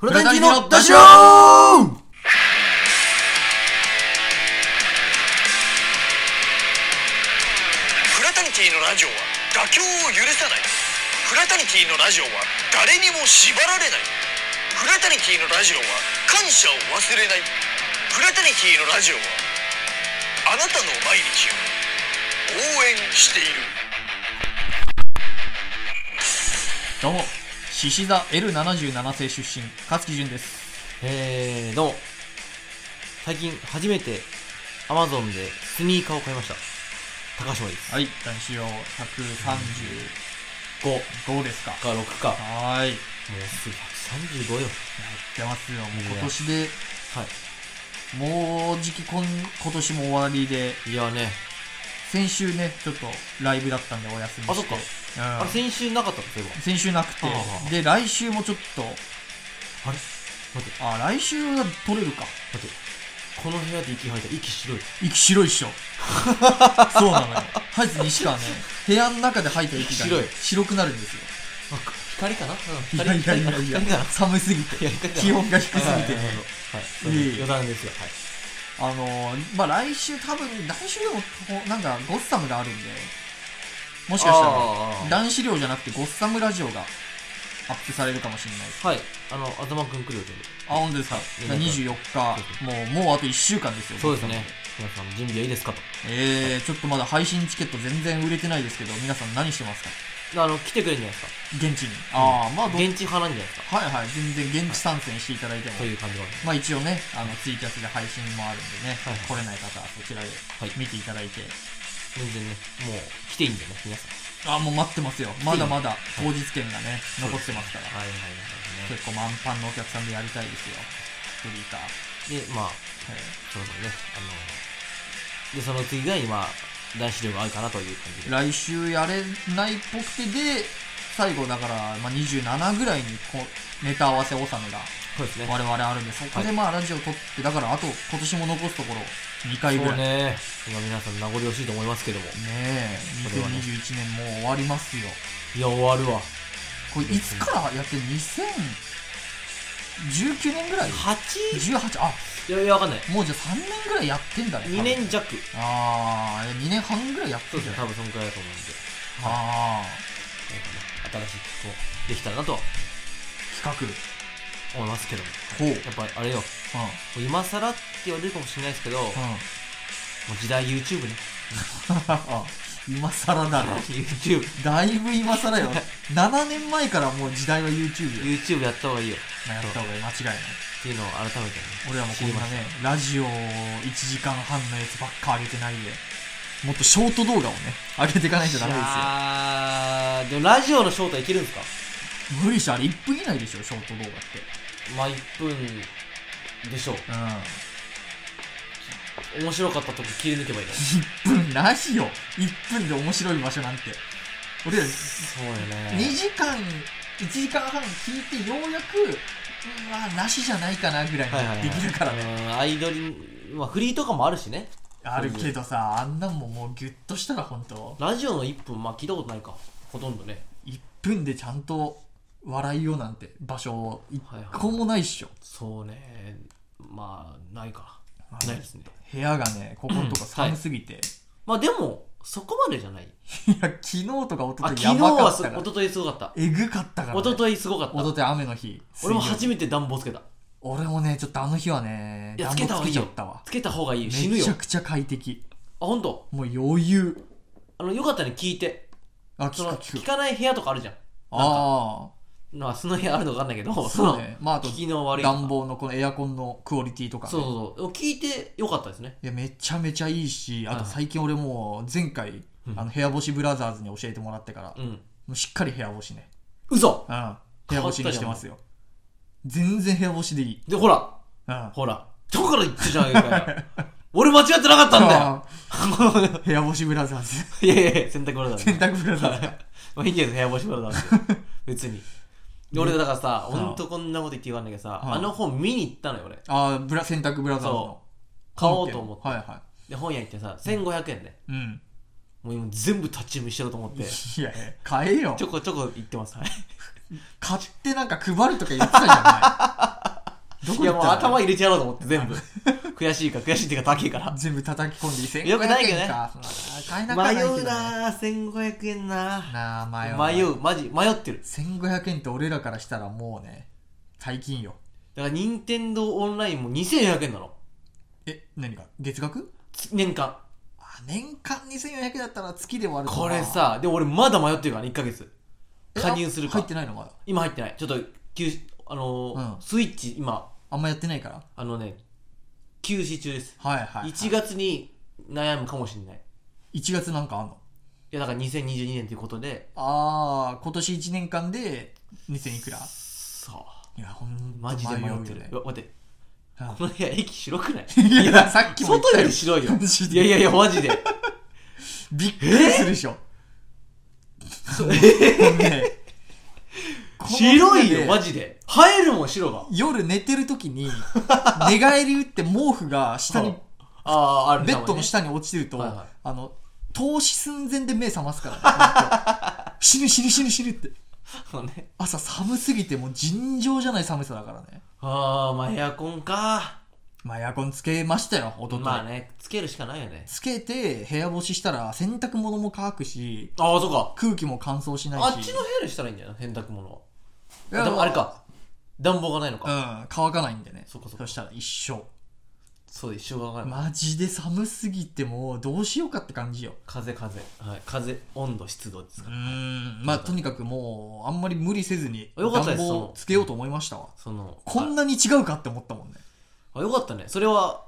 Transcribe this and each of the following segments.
フラダニのダッシュフラタニティのラジオは妥協を許さない。フラタニティのラジオは誰にも縛られない。フラタニティのラジオは感謝を忘れない。フラタニティのラジオはあなたの毎日を応援している。どうも獅子座 L77 星出身勝木潤ですえー、どうも。最近初めて Amazon でスニーカーを買いました。高島です。はい男子用135 5ですか？か6か。もはーいうすぐ135よ。やってますよもう今年ではもうじき今今年も終わりでい。いやね、先週ねちょっとライブだったんでお休みしてあそっかうんあれ先週なかったのそういえば。先週なくて。はあはあ。で来週もちょっと。あれ？待って、あ来週は撮れるか。待って。この部屋で息吐いた。ら息白い。息白いっしょ。そうなのよ。ハイツ西川ね。部屋の中で吐いた息が、ね白い、白くなるんですよ。あ、光かな？うん。いやいやいやい。や光かな。寒すぎて。いや光かな。気温が低すぎて。はい。そういえいえ。余談ですよ。はい。あのー、まあ来週多分来週でもなんかゴッサムがあるんでもしかしたら。男子寮じゃなくてゴッサムラジオがアップされるかもしれない。はい。あの、あざまくん来る予定で。あ本当ですか？はい24日。もうもうあと1週間ですよ。そうですね。皆さん。準備はいいですかと。えー、ちょっとまだ配信チケット全然売れてないですけど皆さん何してますか？あの、来てくれるんじゃないですか。現地に。ああまあど現地派なんじゃないですか。はいはい。全然現地参戦していただいても、という感じが。まあ一応ねあのツイキャスで配信もあるんでね、はい来れない方はそちらではい。見ていただいて、全然ね、もう来ていいんでね、皆さん。あもう待ってますよ。まだまだ当日券がね、残ってますから、はいはいはい結構満帆のお客さんでやりたいですよ。フリーター、はい。で、まあ、はいそろそろね、あの、で、その次が今、男子寮があるかなという感じで。来週やれないっぽくてで最後だから、まあ、27ぐらいにこうネタ合わせ納めが。我々あるんでそこでまあラジオ撮ってだからあと今年も残すところ2回ぐらいねそうね。今皆さん名残惜しいと思いますけども。ね2021年もう終わりますよいや、終わるわ。これいつからやってる2019年ぐらい？8? 18あいやいや、わかんない。もうじゃあ3年ぐらいやってんだね2年弱。ああ2年半ぐらいやってそうですね、んじゃない多分そのくらいだと思うんで。ああね、新しい曲をできたらなとは企思いますけども。画ほううんやっぱりあれよ、もう今更って言われるかもしれないですけど、もううん時代 YouTube ね。あ 今更だな。YouTube。だいぶ今更よ。7年前からもう時代は YouTube よ。YouTube やった方がいいよ。まあやった方がいい。間違いない。っていうのを改めてね。俺はもうこんなねラジオ1時間半のやつばっか上げてないで。もっとショート動画をね上げていかないとダメですよ。あーでもラジオのショートいけるんですか？無理しょ。あれ1分以内でしょショート動画って。まあ1分でしょう。うん面白かったとこ切り抜けばいいの。1分ないよ1分で面白い場所なんて俺らそうよね。2時間1時間半聞いてようやくうんまあなしじゃないかなぐらいはいはいはいにできるからね、うんアイドル、まあフリーとかもあるしね。あるけどさあんなんももうギュッとしたら本当ラジオの1分、まあ聞いたことないか。ほとんどね。1分でちゃんと笑いようなんて場所一はいはい個もないっしょ、そうね。まあ、ないか。まあないですね。部屋がねこことか寒すぎて、まあでも、そこまでじゃない。い、や昨日とか一あ、昨日昨日やばかったから一昨日すごかった。えぐかったから、ね、一昨日すごかった。一昨日雨の日俺も初めめて暖房つけた。俺もねちょっとあの日はねいやつけた方がいいよつけた方がいいよ。死ぬよ。あ、めちゃくちゃ快適本当？もう余裕あの、よかったね、聞いて。あ聞く聞かない部屋とかあるじゃん。あまあ、その部屋あるのかわかんないけど、あそうねまああと聞きの悪い暖房のこのエアコンのクオリティとか、ね、そうそうそう。聞いてよかったですね。いやめちゃめちゃいいしあとはい最近俺もう前回、うんあの部屋干しブラザーズに教えてもらってから、もうん。うしっかり部屋干しね嘘うん部屋干しにしてますよ全然部屋干しでいいで、ほら、うんほら。どこから言ってじゃんかよ。俺間違ってなかったんだよ。あ部屋干しブラザーズいやいやいや、洗濯ブラザーズ。洗濯ブラザーズか まあいいけど、部屋干しブラザーズ。別に。で俺だからさ、うんほんとこんなこと言って言わんだけどさ、うんあの本見に行ったのよ、俺。ああブラ洗濯ブラザーズの買おうと思って。はいはで、本屋行ってさ、1500円で。いうんもう今全部立ち読みしてると思って、いや買えよちょこちょこ言ってます。はい。買ってなんか配るとか言ってたじゃいやもうったら頭入れちゃろうと思って全部。悔しいか悔しいっていうか高いから。全部叩き込んで1500円かよくないけどねまあ買えなくはないけど、ね、迷うなぁ1500円な。なあ迷う。迷う。マジ迷ってる。1500円って俺らからしたらもうね大金よ。だから任天堂オンラインも2400円なの。え何が？月額？つ年間。あ年間2400円だったら月で割るとなこれさで俺まだ迷ってるからね1ヶ月。え加入するか。あ入ってないのまだ？今入ってない。ちょっと休止あのーうん。スイッチ今。あんまやってないから。あのね休止中です。はいはい、はい、1月に悩むかもしれない。1月なんかあんの？いやだから2022年ということで。ああ今年1年間で2000いくら？さあいやほんとマジで迷ってる。うわ待って。うん。この部屋駅白くない？いやさっきも言った外よより白いよ。マジで。いやいやいやマジで。びっくりするでしょ、ねこの白いよマジで。映えるもん白が。夜寝てる時に寝返り打って毛布が下に あああるベッドのね下に落ちてると、あの投資寸前で目覚ますから、ね、死ぬ死ぬ死ぬ死ぬって。朝寒すぎてもう尋常じゃない寒さだからね。ああまあエアコンか。まあエアコンつけましたよ一昨日、まあねつけるしかないよね。つけて部屋干ししたら洗濯物も乾くしああそうか。空気も乾燥しないし。あっちの部屋にしたらいいんじゃない？洗濯物。はいやでもあ。れか。暖房がないのうかん乾かないんでね。そっかそっか。したら一緒そう一生がかるマジで寒すぎてもうどうしようかって感じよ。風風。はい。風温度湿度ですうかん。まあとにかくもうあんまり無理せずによかった暖房つけようと思いましたわ。そのこんなに違うかって思ったもんね。あよかったね。それは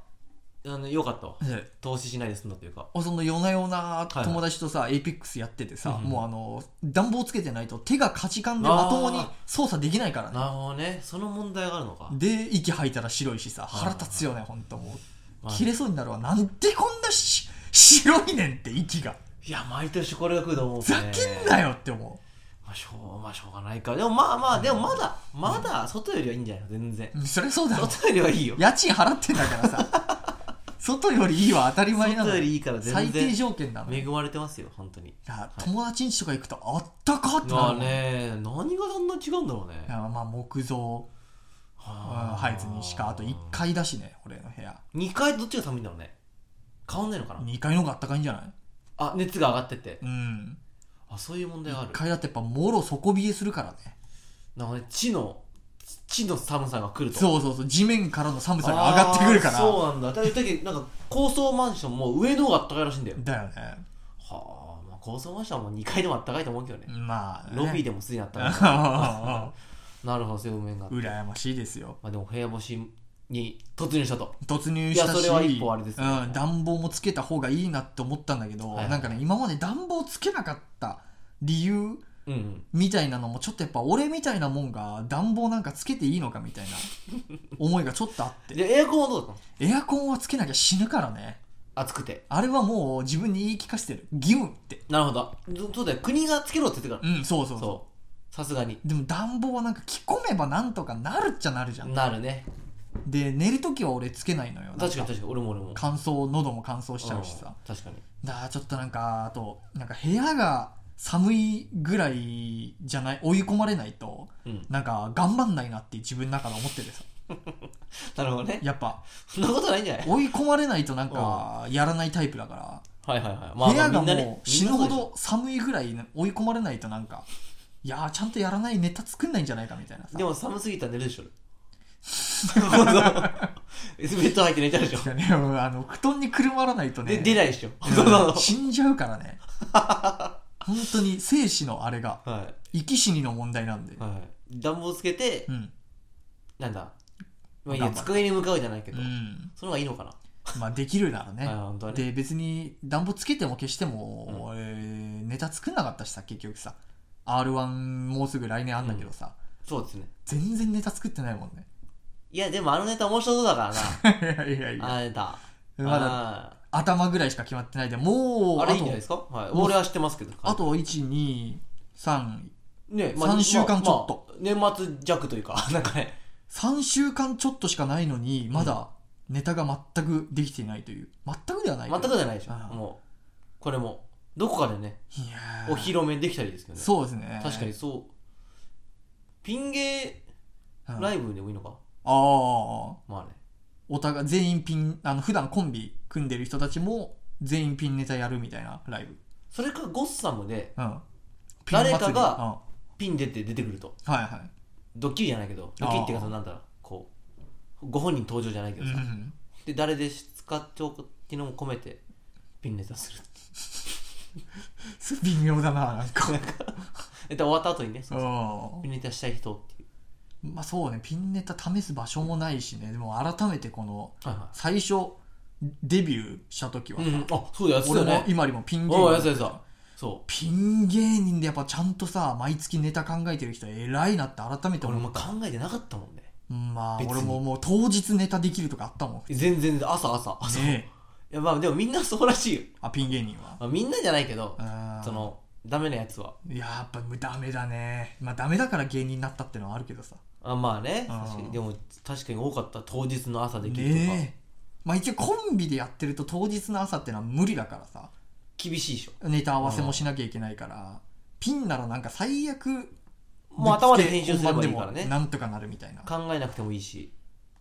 あのよかったわ。で投資しないで済んだというか。その夜な夜な友達とさ、 Apex やっててさ、うんうんもうあの暖房つけてないと手がかじかんでまともに操作できないからね。なるほどね。その問題があるのか。で息吐いたら白いしさい腹立つよね本当もう。まあ切れそうになるわ。なんでこんな白いねんって息が。いや毎年これが来ると思うふざけんなよって思まあしょうまあしょうがないか。でもまあまあでもまだまだ外よりはいいんじゃないの？全然。うそりゃそうだろ。外よりはいいよ。家賃払ってんだからさ 外よりいいは当たり前なの外よりいいから全然最低条件なの恵まれてますよ本当に。いや友達ん家とか行くとあったかってなまあるね何がそんな違うんだろうね。いやまあ木造。はハイツにしかあと1階だしね俺の部屋。2階どっちが寒いんだろうね。変わんないのかな？2階の方があったかいんじゃない？あ熱が上がってて。うん。あそういう問題があ1る階だってやっぱもろ底冷えするからね。なんかね地の地の寒さが来ると。そうそうそう。地面からの寒さが上がってくるから。そうなんだ。だだけどなんか高層マンションも上の方があったかいらしいんだよ。だよね。はあ、まあ、高層マンションはもう2階でもあったかいと思うけどね、まあ、ね、ロビーでもすでにあったかいから なるほどそういう面が羨ましいですよ。まあでも部屋干しに突入したと。突入したしいやそれは一歩あれですね。うん、暖房もつけた方がいいなって思ったんだけど、はいはい。なんかね今まで暖房つけなかった理由うんうん。みたいなのもちょっとやっぱ俺みたいなもんが暖房なんかつけていいのかみたいな 思いがちょっとあって。でエアコンはどうだったの？エアコンはつけなきゃ死ぬからね。暑くて。あれはもう自分に言い聞かせてる。義務って。なるほど。そそうだよ。国がつけろって言ってるかうんそうそうそう。さすがに。うでも暖房はなんか着込めばなんとかなるっちゃなるじゃん。なるね。で寝るときは俺つけないのよ。確かに確かに。俺も俺も。乾燥喉も乾燥しちゃうしさ。うん。確かに。だからちょっとなんかあとなんか部屋が寒いぐらいじゃない追い込まれないとうん。なんか頑張んないなって自分の中で思っててさ。なるほどね。やっぱ。そんなことないんじゃない？追い込まれないとなんかやらないタイプだから。はいはいはい。まあ部屋がみんなねもう死ぬほみんなそうど寒いぐらい追い込まれないとなんかいやーちゃんとやらないネタ作んないんじゃないかみたいなさ。でしょでも寒すぎたら寝るでしょ。ベッド入って寝ちゃうでしょ。いやねもうあの布団にくるまらないとねで出ないでしょ。うん死んじゃうからね 本当に生死のあれがは生き死にの問題なんで。いはい。暖房つけてうん。なんだ？まあいいや頑張る。机に向かうじゃないけどうん。その方がいいのかな？まあできるならね。はい本当はねで別に暖房つけても消しても、えーネタ作んなかったしさ結局さ。r 1もうすぐ来年あんだけどさ、そうですね。全然ネタ作ってないもんね。いやでもあのネタ面白そうだからな。いやいやいや。あれだまだあ頭ぐらいしか決まってないでもうーあれいいんじゃないとですか？はい。俺は知ってますけどあと123ね三週間ちょっと。まあまあ年末弱というか なんかね。3週間ちょっとしかないのにまだネタが全くできていないという。全くではないけ全どくじゃないでしょ。もうこれもどこかでねお披露目できたらいいですけどね。そうですね。確かにそう。ピン芸うん。ライブでもいいのか？ああまあね。お互い全員ピンあの普段コンビ組んでる人たちも全員ピンネタやるみたいなライブ。それかゴッサムでうん。誰かがピン祭り。うん。ピン出て出てくると。はいはい。ドッキリじゃないけど、ドッキリっていうかそのなんだろう、こう、ご本人登場じゃないけどさ。うんで、誰で使っておくっていうのも込めて、ピンネタする。微妙だななんか。ネタ終わった後にね、そうそう。うピンネタしたい人っていんまあそうねピンネタ試す場所もないしね。でも改めてこのう。はいは最初デビューした時は。うん、あ、そうだ、やつだ俺もよね。今にもピン芸人やつやつだ。そピン芸人でやっぱちゃんとさ毎月ネタ考えてる人偉いなって改めてう。俺思ったも考えてなかったもんね。うんまあ別に俺ももう当日ネタできるとかあったもん全然、朝朝。朝。ねいや、まあでもみんなそうらしいよ。あピン芸人はまあ、みんなじゃないけど、その、ダメなやつは。やっぱダメだねまあダメだから芸人になったってのはあるけどさあまあね確かにでも確かに多かった当日の朝できるとか、ねえまあ一応コンビでやってると当日の朝ってのは無理だからさ。厳しいでしょ。ネタ合わせもしなきゃいけないからピンならなんか最悪もう頭で編集すればいいからね。もなんとかなるみたいな。考えなくてもいいし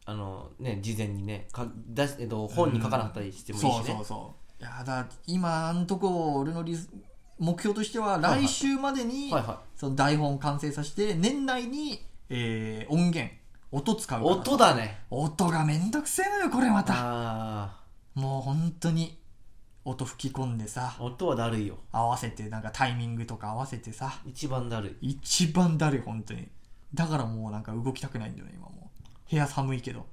あのね事前にねか出し、えっと、本に書かなかったりしてもいいしね、そうそうそう。いやだ今んとこ俺のリス目標としては来週までにその台本完成させて年内に、えー音源音使うから。音だね。音がめんどくせえのよこれまた。あもう本当に音吹き込んでさ。あ音はだるいよ。合わせてなんかタイミングとか合わせてさ。一番だるい。一番だるい本当に。だからもうなんか動きたくないんだよね今も。う部屋寒いけど。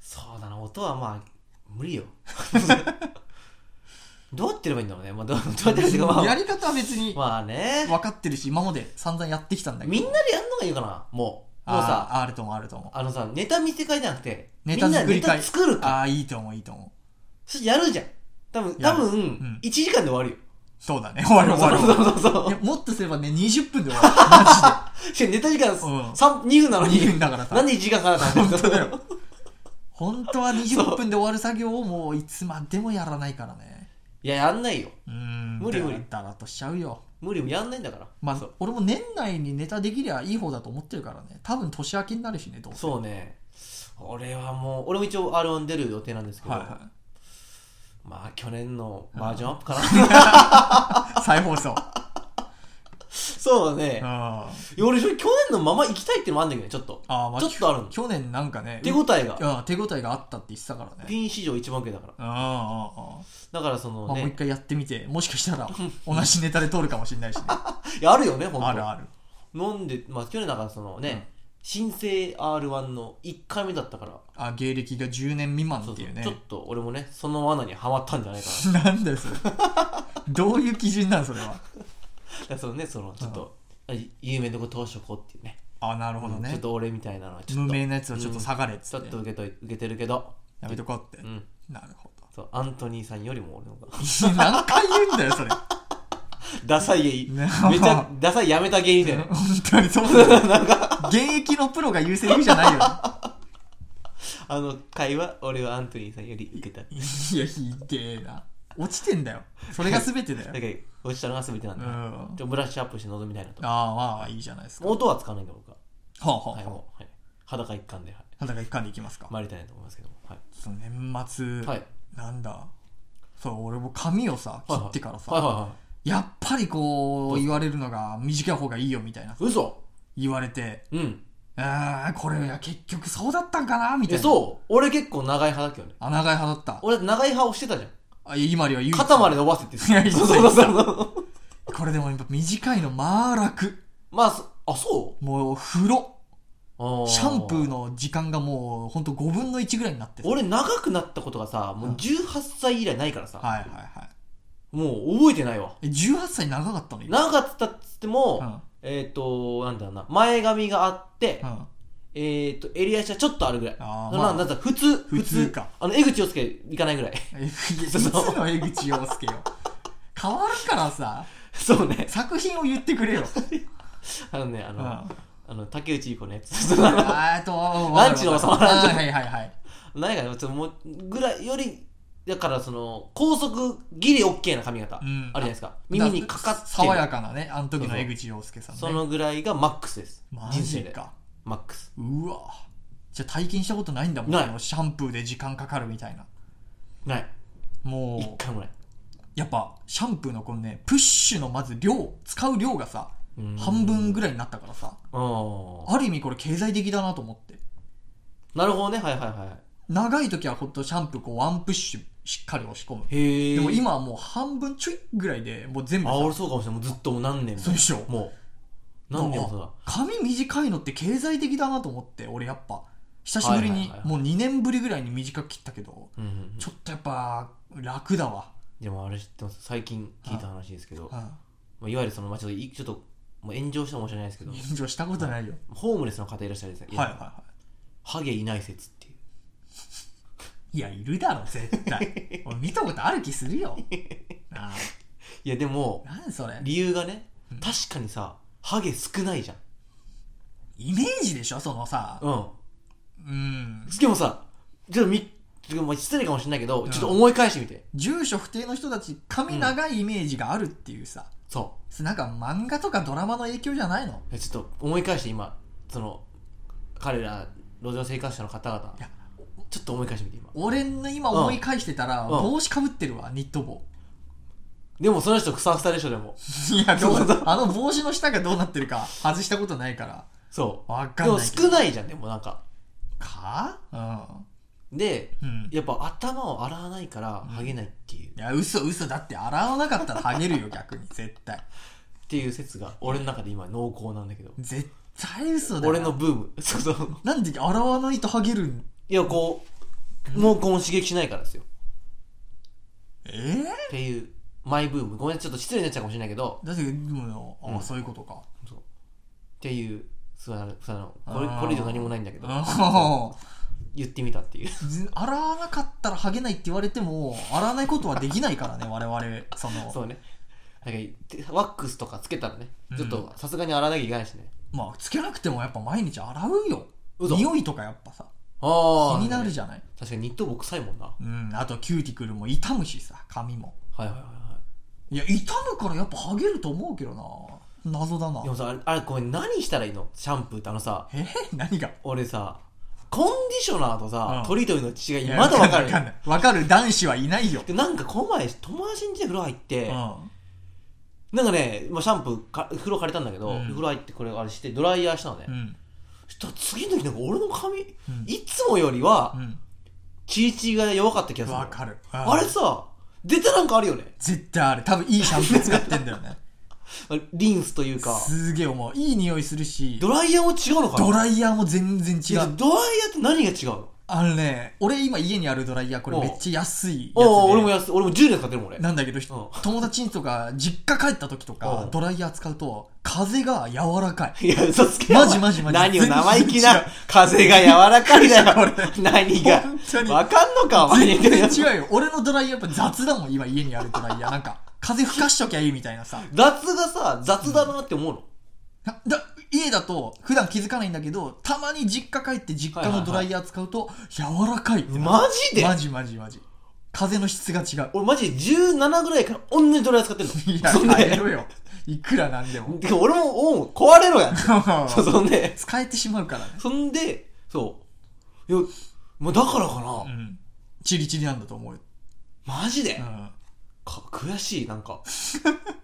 そうだな音はまあ無理よ。どうやってやればいいんだろうね、まあ、どうどうやってやるっていうかまあやり方は別にまあね。分かってるし今まで散々やってきたんだけど。みんなでやるのがいいかなもうもうさあると思うあると思う。あのさネタ見せ会じゃなくてネタ作りみんな会ネタ作るか。ああいいと思ういいと思う。そやるじゃん。多分多分、ん。1時間で終わるよ。そうだね。終わる終わる。そうそうそういやもっとすればね20分で終わる。マしかもネタ時間うん。三2分なのに。2分だからさ。なんで1時間かかった。ん本当だよ。本当は20分で終わる作業をもういつまでもやらないからね。いややんないよ。うーん。無理無理。だらとしちゃうよ無理もやんないんだから。まあ俺も年内にネタできりゃいい方だと思ってるからね。多分年明けになるしねどうせ。そうね。俺はもう俺も一応 R1 出る予定なんですけど、はいはまあ去年のバージョンアップかな。い 再放送そうね。あいや俺去年のまま行きたいっていうのもあるんだけどねちょっと。あーまあちょっとあるの。去年なんかね手応えが。うん手応えがあったって言ってたからね。ピン史上一番受けだから。ああああだからそのね。まあもう一回やってみてもしかしたら同じネタで通るかもしれないしね。いやあるよね本当。あるある。なんでまあ去年だからそのね、新生 R1 の1回目だったから。あ芸歴が10年未満そうそうっていう。ねちょっと俺もねその罠にはまったんじゃないかな。なんだよそれ。どういう基準なんそれはらそのねそのちょっと、あ有名なとこ通しとこうっていうね。あなるほどね。ちょっと俺みたいなのはちょっと。無名なやつはちょっと下がれっつちょっってと受けとい受けてるけど。やめとこうって。うん。なるほど。そうアントニーさんよりも俺の方が。何回言うんだよそれ。ダサいめちゃダサいやめた芸みたいな。本当にそう。だよ現役のプロが言うセリフじゃないよ あの会話俺はアントニーさんより受けただいやひでえな落ちてんだよ。それが全てだよ。から落ちたのが全てなんだ、うん。ちょブラッシュアップして臨みたいなと。ああまあいいじゃないですか。音は使わないんだ僕ははあはあはいもう、はい、裸一貫で、はい、裸一貫でいきますか。参りたいなと思いますけども。はい。その年末、はい。なんだ。そう俺も髪をさ切ってからさ、はいはいはいやっぱりこう言われるのが短い方がいいよみたいな嘘。言われてうん。ああこれは結局そうだったんかなみたいな。えそう。俺結構長い派だけどねあ長い派だった。俺長い派をしてたじゃんあ今里は唯一。肩まで伸ばせっていやいやそうそうそうそう。これでもやっぱ短いのまあ楽まあそあそもう風呂。シャンプーの時間がもうほんと5分の1ぐらいになってさ。俺長くなったことがさもう18歳以来ないからさ、はいはいはい。もう覚えてないわ。え18歳長かったの？今。長かったっつっても、うん。えっ、となんだろうな前髪があって、うんえっ、と襟足はちょっとあるぐらい。なあーまあなんだ普通普通か。あの江口洋介いかないぐらい。えいつの江口洋介よ。変わるからさ。そうね。作品を言ってくれよ、あのねあの、うん、ああの竹内結子のやつ。あのーっとランチの王様。ランはいはいはい。何やかなちょっともうぐらいよりだからその高速ギリ OK な髪型、うんあるじゃないですか。耳にかかってる。爽やかなねあの時の江口洋介さんね。そのぐらいがマックスです。マ人生で。ジかマックスうわ。じゃあ体験したことないんだもん。ない。そのシャンプーで時間かかるみたいな。ない。一もう。回もない。やっぱシャンプーのこのねプッシュのまず量使う量がさうん。半分ぐらいになったからさあある意味これ経済的だなと思って。あなるほどね。はいはいは長い時はほんとシャンプーこうワンプッシュしっかり押し込む。いへえでも今はもう半分ちょいぐらいでもう全部さ。あ俺そうかもしれない。もうずっともう何年も。そうでしょ。もう髪短いのって経済的だなと思って俺やっぱ。久しぶりに、もう2年ぶりぐらいに短く切ったけどちょっとやっぱ楽だわ、でもあれ知ってます？最近聞いた話ですけどうん、まあいわゆるそのまあちょっといちょっともう炎上しても申し訳ないですけど炎上したことないよ、ホームレスの方いらっしゃるんですよはいはいはハゲいない説っていう。い いやいるだろ絶対。俺見たことある気するよ。いやでも何それ。理由がね確かにさハゲ少ないじゃん。イメージでしょ？そのさうん。うん。でもさちょっとみちょっとまあ失礼かもしれないけど、ちょっと思い返してみて。住所不定の人たち髪長いイメージがあるっていうさ、そなんか漫画とかドラマの影響じゃないの？うちょっと思い返して今その彼ら路上生活者の方々。いやちょっと思い返してみて今。俺の今思い返してたら、ん。帽子かぶってるわニット帽でもその人ふさふさでしょでも。いやどうあの帽子の下がどうなってるか外したことないから。そう。わかんないけど。少ないじゃんでもなんか。か？でうん、うん、いやっぱ頭を洗わないからハゲないっていう、っや嘘嘘。だって洗わなかったらハゲるよ 逆に。絶対。ていう説が俺の中で今濃厚なんだけど。絶対嘘だよ。俺のブーム。そうそう。なんで洗わないとハゲるん？いやこう毛根を刺激しないからですよ。えっていうマイブーム。ごめんちょっと失礼になっちゃうかもしれないけど。だってでもあ、うん。そういうことか。そう。っていうそうそのこれあー。これ以上何もないんだけど。あ言ってみたっていう。ず洗わなかったらハゲないって言われても洗わないことはできないからね 我々その。そうね。なんかてワックスとかつけたらねうん。ちょっとさすがに洗わなきゃいけないしね。まあつけなくてもやっぱ毎日洗うよ。嘘。匂いとかやっぱさああ気になるじゃない。確かに。ニット帽臭いもんな。はうん。あとキューティクルも傷むしさ髪も。いはいはいはいや傷むからやっぱハゲると思うけどな。謎だな。でもさあれあれ何したらいいの？シャンプーって。あのさえ？何が？俺さコンディショナーとさ、うん。トリートメントの違いまだ分かる。わかんない。わかる。男子はいないよ。でなんかこの前友達ん家で風呂入って、うん。なんかね、まあ、シャンプーか風呂借りたんだけど、うん。風呂入ってこれあれしてドライヤーしたのね、うん。そしたら次の日なんか俺の髪、ん。いつもよりはうん。チリチリが弱かった気がするの。わかる。あれさ出てなんかあるよね。絶対ある。多分いいシャンプー使ってんだよね。リンスというか。すげえ思ういい匂いするし。ドライヤーも違うのかな？ドライヤーも全然違う。ドライヤーって何が違うの？あのね俺今家にあるドライヤーこれう。んめっちゃ安いやつで。俺も安い。俺も10年使ってるもん俺。なんだけど、ん。友達んとか実家帰った時とかう。んドライヤー使うと風が柔らかい。いや、嘘つけ。マジマジマジ。何を生意気な風が柔らかいだよ。何が？わかんのか、お前。全然違うよ。俺のドライヤーやっぱ雑だもん今家にあるドライヤー。なんか風吹かしときゃいいみたいなさ。雑がさ、雑だなって思うの？なだ家だと普段気づかないんだけどたまに実家帰って実家のドライヤー使うと柔らかいってなる。マジで？マジマジマジ。風の質が違う。俺マジで17ぐらいから同じドライヤー使って。いやそんで、変えろよ。いくらなんでも。てか俺も思う、壊れろやん。そ うそんで、使えてしまうからね。そんで、そう。いや、まあ、だからかな。うん。チリチリなんだと思うよ、マジで、うん。か悔しい、なんか。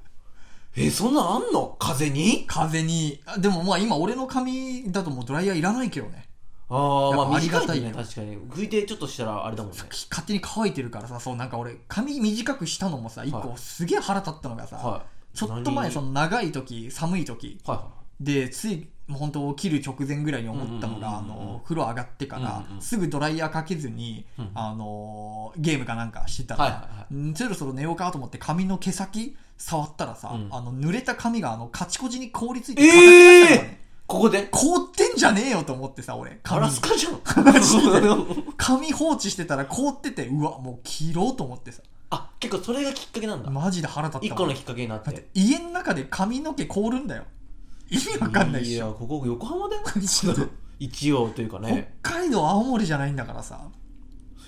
え、そんなんあんの？風に？風に。あでもまあ今俺の髪だともうドライヤーいらないけどね。ああ、まあやっぱありがたいね、確かに。拭いてちょっとしたらあれだもんね。勝手に乾いてるからさそうなんか俺髪短くしたのもさ一個はいすげえ腹立ったのがさ、はい。ちょっと前その、の長い時寒い時はいはでついもう本当起きる直前ぐらいに思ったのがあうんうんうんうん。の風呂上がってからうんうんすぐドライヤーかけずにうんあのゲームかなんかしてたらはいはいはんそろそろ寝ようかと思って髪の毛先触ったらさうん。あの濡れた髪があのカチコチに凍りついてえ硬くなったからえね。ここで？凍ってんじゃねえよと思ってさ俺。ア髪。にラスカじゃん。髪。放置してたら凍っててうわもう切ろうと思ってさ。あ、結構それがきっかけなんだ。マジで腹立ったわ。一個のきっかけになっ。だってて家の中で髪の毛凍るんだよ。意味わかんないっいや、ここ横浜だよ。一応というかね。北海道青森じゃないんだからさ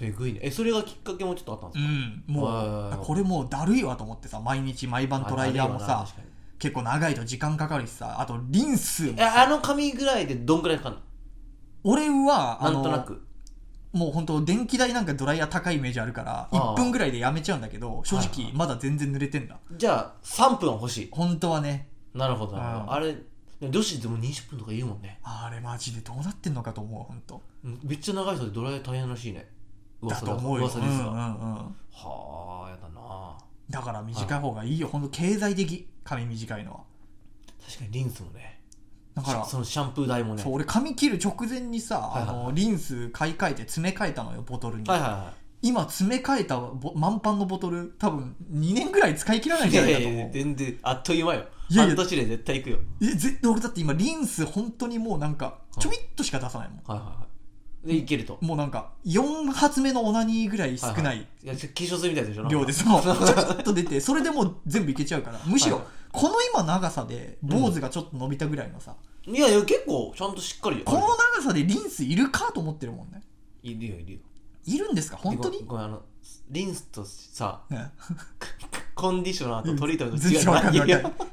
すごいね。え、それがきっかけもちょっとあったんですか？うんもはいうこれもうだるいわと思ってさ毎日毎晩ドライヤーもさ結構長いと時間かかるしさあとリンスもえ、あの髪ぐらいでどんぐらいかかるの？俺は、あのなんとなく。もう本当電気代なんかドライヤー高いイメージあるから、ああ1分ぐらいでやめちゃうんだけど、正はいはい直まだ全然濡れてんだ。じゃあ、3分は欲しい。本当はね、なるほど。あれ、女子でも20分とか言うもんね。あれマジでどうなってんのかと思う、本当うんめっちゃ長い人でドライヤー大変らしいね。だと思うよ。噂ですが。うんうんうんはあ、やだなだから短い方がいいよ、本当経済的、髪短いのは。確かにリンスもね。だから、そのシャンプー代もね。そう俺髪切る直前にさ、はいはいはいあのリンス買い替えて詰め替えたのよボトルに、はいはいは今詰め替えたボ満帆のボトル多分2年ぐらい使い切らないんい。いじゃなやいやいかと思う全然、あっという間よ。いやいや半年で絶対行くよ。え絶対俺だって今リンス本当にもうなんかちょびっとしか出さないもん、はいはいはい。で、いけると。もうなんか4発目のオナニーぐらい少ないはいはい。いや、化粧水みたいでしょ？量です。もうちょっと出てそれでもう全部いけちゃうから。むしろこの今長さで坊主がちょっと伸びたぐらいのさ、いやいや、結構、ちゃんとしっかり。この長さでリンスいるかと思ってるもんね。いるよ、いるよ。いるんですか？本当に？ごごめん、あの、リンスとさ、ねコンディショナーとトリートメント違う。わかい。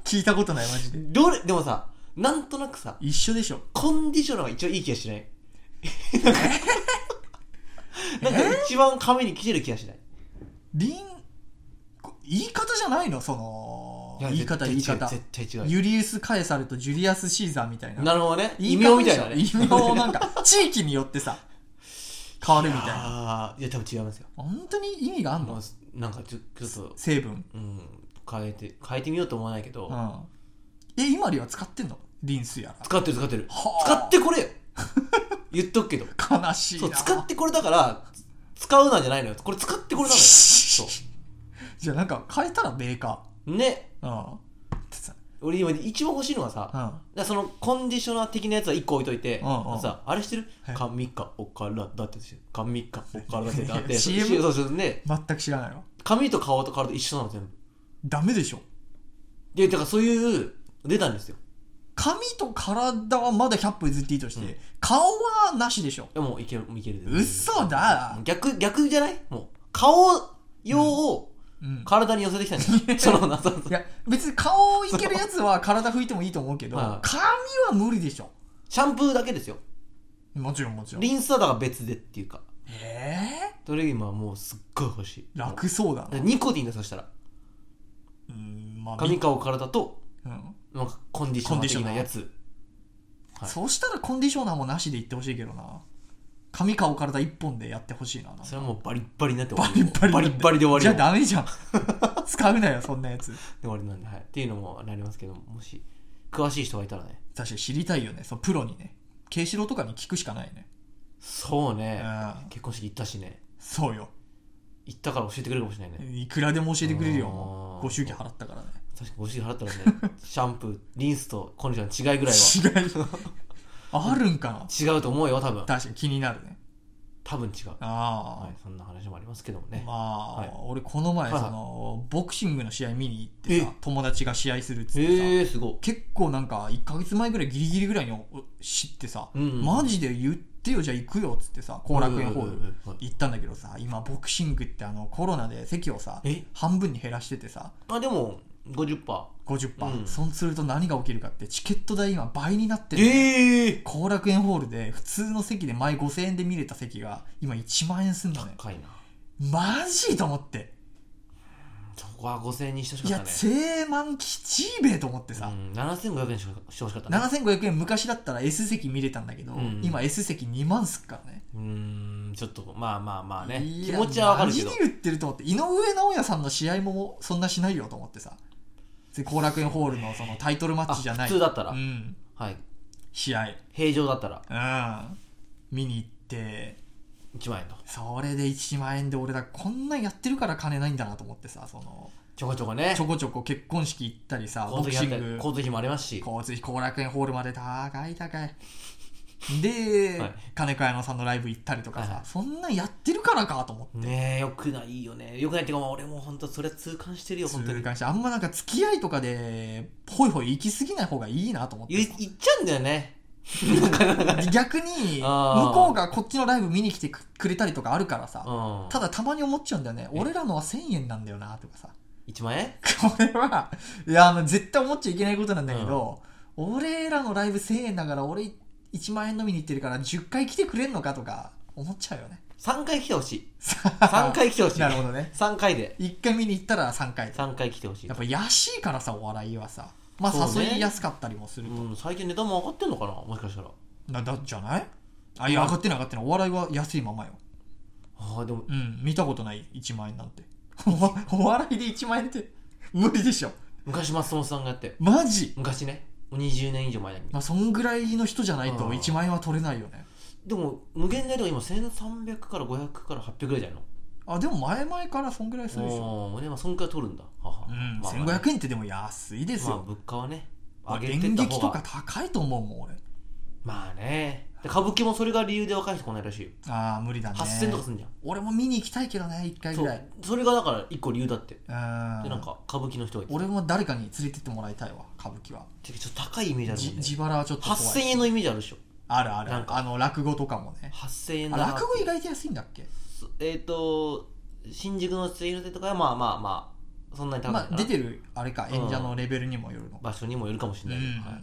聞いたことないマジで。どれ、でもさ、なんとなくさ、一緒でしょ。コンディショナーが一応いい気がしない？なんか一番髪に来てる気がしない。リンこ言い方じゃないの？その言い方言い絶対違う方。絶対違う。ユリウス・カエサルとジュリアス・シーザーみたいな。なるほどね。異名みたいなね。異名なんか地域によってさ変わるみたいな。ああ、いや、多分違いますよ。本当に意味があんの？なんかちょちょっと、成分うん、変えて、変えてみようと思わないけど、うん。え今里は使ってんの？リンスや使ってる使ってる。はあ。使ってこれよ 言っとくけど。ら悲しいそう、な使ってこれだから、使うなんじゃないのよ。これ使ってこれなのよ。そじゃあなんか変えたらメーカう。ね。ーうん。ってさ俺今一番欲しいのはさ、うん。だからそのコンディショナー的なやつは1個置いといて、うんうん。さあれしてる、はい。髪かお体だって髪かお体ってあって。CM？そうそうね。全く知らないわ髪と顔と体一緒なの全部。ダメでしょ。でだからそういう出たんですよ髪と体はまだ100歩譲っていいとして、うん。顔はなしでしょ。いやもういけるいける。嘘だ。逆逆じゃない？もう顔用をうん。体に寄せてきたんじゃない、そのなそうそういや別に顔いけるやつは体拭いてもいいと思うけどはい。髪は無理でしょ。シャンプーだけですよ。もちろんもちろん。リンスはだから別でっていうか。えそれ今もうすっごい欲しい。ー、楽そうだな。ニコティンだそしたら。うんまあ髪顔体とうんなんかコンディショナー的な。やつはいそうしたらコンディショナーもなしでいってほしいけどな。髪顔体一本でやってほしいなそれはもうバリッバリになって終バわりリバリバリッバリで終わりじゃあでダメじゃん。使うなよそんなやつ。終わりなんで、はい、っていうのもなりますけどもし詳しい人がいたらね。確かに知りたいよね。そうプロにね。慶四郎とかに聞くしかないね。そうね。うん。結婚式行ったしね。そうよ。行ったから教えてくれるかもしれないね。いくらでも教えてくれるよもう。ご祝儀払ったからね確かにご祝儀払ったらねシャンプーリンスとコンディショナーの違いぐらい違いあるんかな違うと思うよ多分確かに気になるね多分違うああ、はいそんな話もありますけどもねまあ、はい俺この前その、ボクシングの試合見に行ってさ友達が試合するっつってさ、へえすごい結構なんか1ヶ月前ぐらいギリギリぐらいに知ってさ、うんうんマジで言ってよじゃあ行くよっつってさ後楽園ホール行ったんだけどさ今ボクシングってあのコロナで席をさ半分に減らしててさあでも50% 50%、うん。そうすると何が起きるかってチケット代今倍になってる、ええ。後楽園ホールで普通の席で前5000円で見れた席が今1万円すんのね。高いな。マジと思って。そこは5000円にしてほしいやかったね。正満吉べえと思ってさ、うん、7500円ししてほしかったね。7500円昔だったら S 席見れたんだけど、うん。今 S 席2万すっからね。うーんちょっとまあまあまあね。いや気持ちはわかるけど。マジで言ってると思って。井上尚弥さんの試合もそんなしないよと思ってさ後楽園ホールのそのタイトルマッチじゃないあ普通だったら。うん、はい。試合。平常だったら。うん。見に行って。1万円と。それで1万円で俺だこんなんやってるから金ないんだなと思ってさその。ちょこちょこね。ちょこちょこ結婚式行ったりさボ交通費あクシング。ったり交通費もありますし。交通費後楽園ホールまで高い高いで、はい。金子屋野さんのライブ行ったりとかさ、はいはい。そんなんやってるからかと思って。ねえよくないよね。よくないっていうかまあ俺も本当それは痛感してるよ本当に痛感してあんまなんか付き合いとかでホイホイ行き過ぎない方がいいなと思って。言い言っちゃうんだよね。なかなか逆にあー。向こうがこっちのライブ見に来てくれたりとかあるからさうん。ただたまに思っちゃうんだよね。え？俺らのは1000円なんだよなとかさ。1万円？これはいやあの絶対思っちゃいけないことなんだけど、俺らのライブ1000円だから俺1万円飲みに行ってるから10回来てくれんのかとか思っちゃうよね。3回来てほしい。3回来てほしい。なるほどね。3回で。1回見に行ったら3回。3回来てほしいやっぱ安いからさお笑いはさ。まあそうね。誘いやすかったりもすると、うん最近値段も上がってんのかなもしかしたら。なだじゃない？あいや上がってない上がってな。いお笑いは安いままよ。ああでも。うん見たことない。1万円なんて。お笑いで1万円って無理でしょ。昔松本さんがやって。マジ？昔ね20年以上前だけ？どまあそんぐらいの人じゃないとうん。1万円は取れないよね。でも無限大とか今1300から500から800ぐらいじゃないの？あでも前々からそんぐらいするでしょ。おーでもそんくらい取るんだ。はは。うん、まあ1500円ってでも安いですよ、まあ物価はねまあ上げてった方演劇とかが高いと思うもん俺。まあねで歌舞伎もそれが理由で若い人来ないらしいよ。ああ無理だね。8000とかすんじゃん。俺も見に行きたいけどね1回ぐらい。それがだから一個理由だって。うん。でなんか歌舞伎の人が俺も誰かに連れてってもらいたいわ歌舞伎は。ちょっと高いイメージあるもんね。じ自腹はちょっと怖い8000円のイメージあるでしょ。あるあるなんか。あの落語とかもね。8000円あだな落語意外と安いんだっけ？そえっ、と新宿の水路亭とかはまあまあまあそんなに高くないまあ出てるあれか演者のレベルにもよるの場所にもよるかもしれないけど、うん。はい。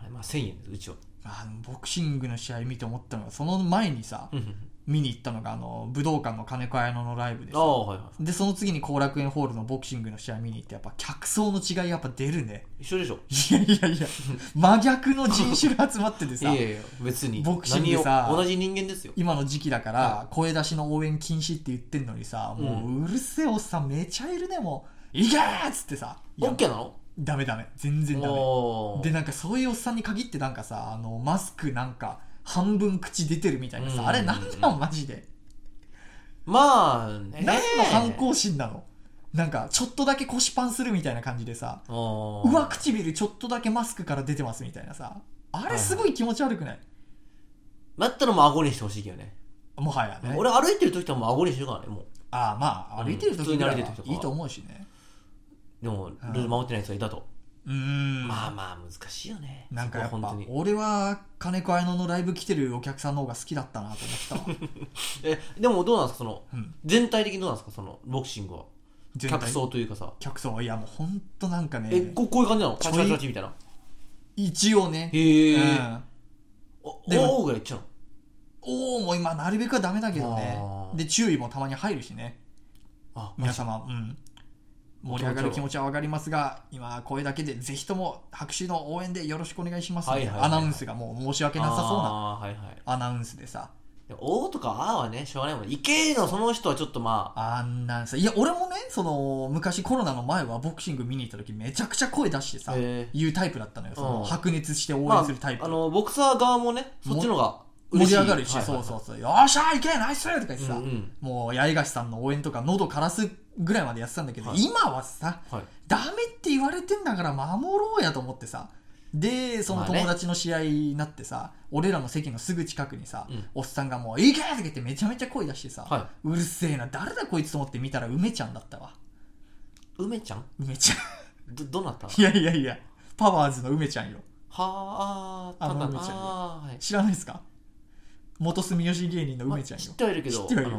あれまあ1000円ですうちはあのボクシングの試合見て思ったのがその前にさ見に行ったのがあの武道館の金子綾乃のライブではいはい。でその次に後楽園ホールのボクシングの試合見に行ってやっぱ客層の違いやっぱ出るね。一緒でしょ？いやいやいや。真逆の人種が集まっててさ いやいや別に。ボクシングさ何を同じ人間ですよ。今の時期だから声出しの応援禁止って言ってんのにさもううるせえおっさんめちゃいるねもう「いけ!」っつってさいや OK なの？ダメダメ。全然ダメ。おー。でなんかそういうおっさんに限ってなんかさあのマスクなんか半分口出てるみたいなさ、うん。あれなんなんマジで、まあね。何の反抗心なの？なんかちょっとだけ腰パンするみたいな感じでさおー。上唇ちょっとだけマスクから出てますみたいなさあれすごい気持ち悪くない、だったらもう顎にしてほしいけどね。もはやね。俺歩いてる時とはもう顎にしてるからねもああまあ歩いてる時ぐらいは普通に歩いてる時とかいいと思うしねうでもルール守ってない人がいたと、うーん。まあまあ難しいよね。なんかやっぱに。俺は金子綾乃のライブ来てるお客さんの方が好きだったなと思ったわ。えでもどうなんですか？その、うん。全体的にどうなんですか？そのボクシングは。客層というかさ。客層？いやもうほんとなんかね。えここういう感じなの？ちょいパチパチパチみたいな。一応ね。へえ、うん。おでもおーぐらいいっちゃうの？おおもう今なるべくはダメだけどね。あー。で注意もたまに入るしね。あ皆様。うん盛り上がる気持ちは分かりますが今声だけでぜひとも拍手の応援でよろしくお願いしますみたいなはいはいはいはい。アナウンスがもう申し訳なさそうなあーはいはい。アナウンスでさ。でもおーとかあーはね。しょうがないもんね。いけーのその人はちょっとまあ。あんなんさいや俺もねその昔コロナの前はボクシング見に行った時めちゃくちゃ声出してさへ言うタイプだったのよ。そのうん。白熱して応まあ援するタイプ、あのボクサー側もねそっちのが盛り上がるし、はいはいそうそうそうよっしゃいけナイスとか言ってさ、うんうん。もう八重樫さんの応援とか喉枯らすぐらいまでやってたんだけど、はい。今はさはい。ダメって言われてんだから守ろうやと思ってさ。でそのまあね。友達の試合になってさ、俺らの席のすぐ近くにさ、うん。おっさんがもう「いけ!」とか言ってめちゃめちゃ声出してさ、はうるせえな誰だこいつと思って見たら梅ちゃんだったわ。梅ちゃん？梅ちゃん。どどなた？いやいやいやパワーズの梅ちゃんよ。はああの梅ちゃんはい。知らないですか？元住吉芸人の梅ちゃんよ。まあ知ってはいるけど知ってはいる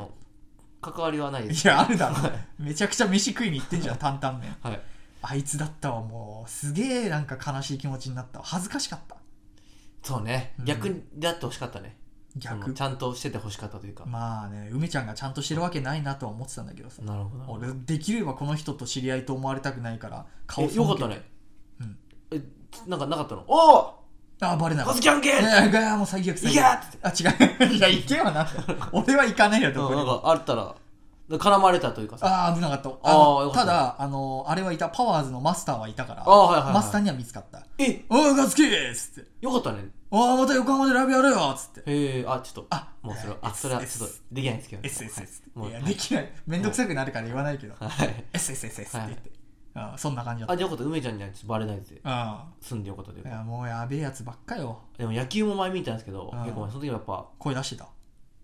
関わりはないでいすやあるだろ。めちゃくちゃ飯食いに行ってんじゃん担々麺。はい。あいつだったわもう。すげえなんか悲しい気持ちになった。わ恥ずかしかった。そうね。うん。逆であってほしかったね。そ逆のちゃんとしててほしかったというか。まあね梅ちゃんがちゃんとしてるわけないなとは思ってたんだけどさ。なるほど。俺できればこの人と知り合いと思われたくないから顔えよかったね。うん。えなんかなかったの？おおあバレないカズキャンけいやいやもう最悪最いけ悪って。あ違う。いや行けはな。俺は行かないよどこに。なんかあったら絡まれたというかさ。ああ危なかった。あーのよかった。ただあのあれはいた。パワーズのマスターはいたから。あーはいはいはい。マスターには見つかった。え「おいガツキー!」っつって。よかったね「おーまた横浜でライブやるよ!」っつって。へえあちょっとあもうそれはあそれはちょっとできないんですけど SSS もういやできない。めんどくさくなるから言わないけど。はい。SSS って言ってあーそんな感じだっあじゃあよかった。梅ちゃんにはバレないで。たあ住んでよかったといやもうやべえやつばっかよ。でも野球も前見たんですけどうん。結構前その時はやっぱ声出してた。い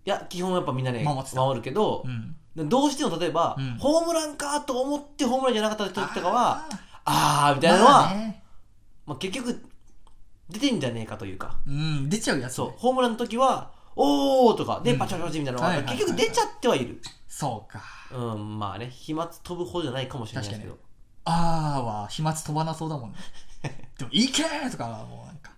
や基本やっぱみんなね守ってた。守るけどうん。でどうしても例えばうん。ホームランかと思ってホームランじゃなかった時とかはああーみたいなのまあはね。まあ結局出てんじゃねえかというか。うん出ちゃうやつね。そう。ホームランの時はおーとかでうん。パチパチパチみたいなのがはいはいはい結局出ちゃってはいる。そうか。うんまあね飛沫飛ぶほどじゃないかもしれないですけどあーは飛沫飛ばなそうだもんね。でも「いけ!」とかはもうなんか。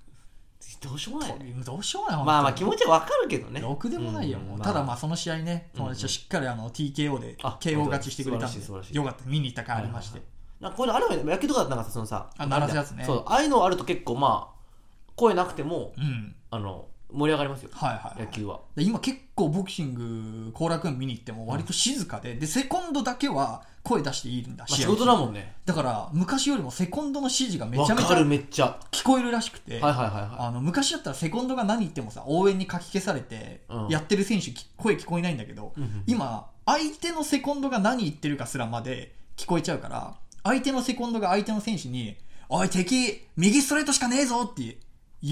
どうしようもないね。どうしようもないまあまあ気本持ちはわかるけどね。ろくでもないよ、うん。もう。ただまあその試合ねうん友達はしっかりあの TKO であ KO 勝ちしてくれたんでよかった見に行った回ありまして、なんかこれあれはね。野球とかなんかさそのさあ鳴らすやつね。そうああいうのあると結構まあ声なくてもうん。あの盛り上がりますよ。はいはい、はい。野球は。で今結構ボクシング後楽園見に行っても割と静かで、でセコンドだけは声出していいんだ、まあ仕事だもんね。だから昔よりもセコンドの指示がめちゃめちゃるめっちゃ。聞こえるらしくて、昔だったらセコンドが何言ってもさ応援にかき消されて、うん。やってる選手き声聞こえないんだけど、いうんうん。今相手のセコンドが何言ってるかすらまで聞こえちゃうから相手のセコンドが相手の選手に「おい敵右ストレートしかねえぞ」って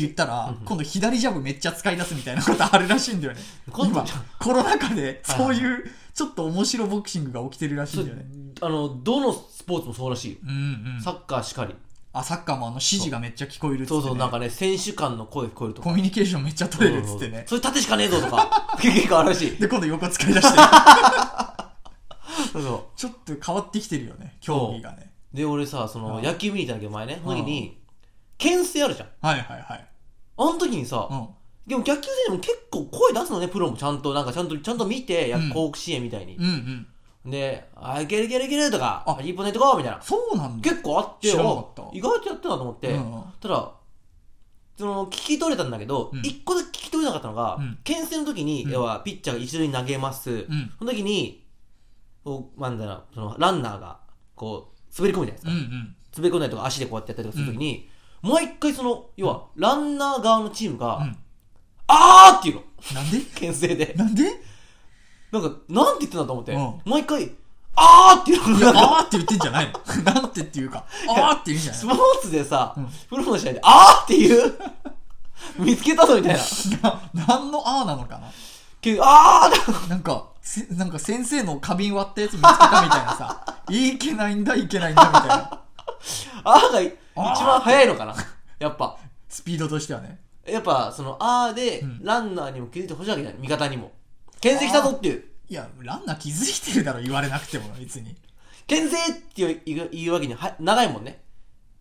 言ったら、今度左ジャブめっちゃ使い出すみたいなことあるらしいんだよね。今コロナ禍ではいそういうちょっと面白ボクシングが起きてるらしいんだよね。あのどのスポーツもそうらしいよ。うんうん。サッカーしかり。あサッカーもあの指示がめっちゃ聞こえるっつって、ね、そう。そうなんかね選手間の声聞こえるとか。コミュニケーションめっちゃ取れるっつってね。それ縦しかねえぞとか。結構あるらしい。で今度横使い出して そうそう。ちょっと変わってきてるよね競技がね。で俺さそのうん。野球見に行ったんだけど前ねその時に牽制あるじゃん。はいはいはい。あの時にさうん。でも野球選手も結構声出すのねプロもちゃんと。なんかちゃんとちゃんと見てやうん。甲子園みたいに。うんうん。で「あいけるいけるいける」とかあ「一本ネットこう」みたいな。そうなんだ。結構あって知らなかった。あ意外とやってたなと思って、うんうん。ただその聞き取れたんだけど、うん。一個だけ聞き取れなかったのが、うん。牽制の時に、うん。要はピッチャーが一度に投げます、うん。その時にこうなんだろうそのランナーがこう滑り込むじゃないですか、うんうん。滑り込んだりとか足でこうやってやったりとかする時に、毎回その要はランナー側のチームが、うん。あーっていうの。なんで？牽制で。なんで？なんかなんて言ってんだと思って、うん。毎回あーっていうの。なんかあーって言ってんじゃない。の なんてっていうかあーって言うんじゃない。スポーツでさ、うん。プロの試合であーっていう？見つけたぞみたいな。な何のあーなのかな？けどあーだ。なんかせなんか先生の花瓶割ったやつ見つけたみたいなさ。いけないんだいけないんだみたいな。あーが一番早いのかな？やっぱ。スピードとしてはね。やっぱそのあーで、うん。ランナーにも気づいてほしいわけじゃない味方にも。牽制来たぞっていう。いやランナー気づいてるだろ言われなくても別に。牽制っていう言うわけには長いもんね。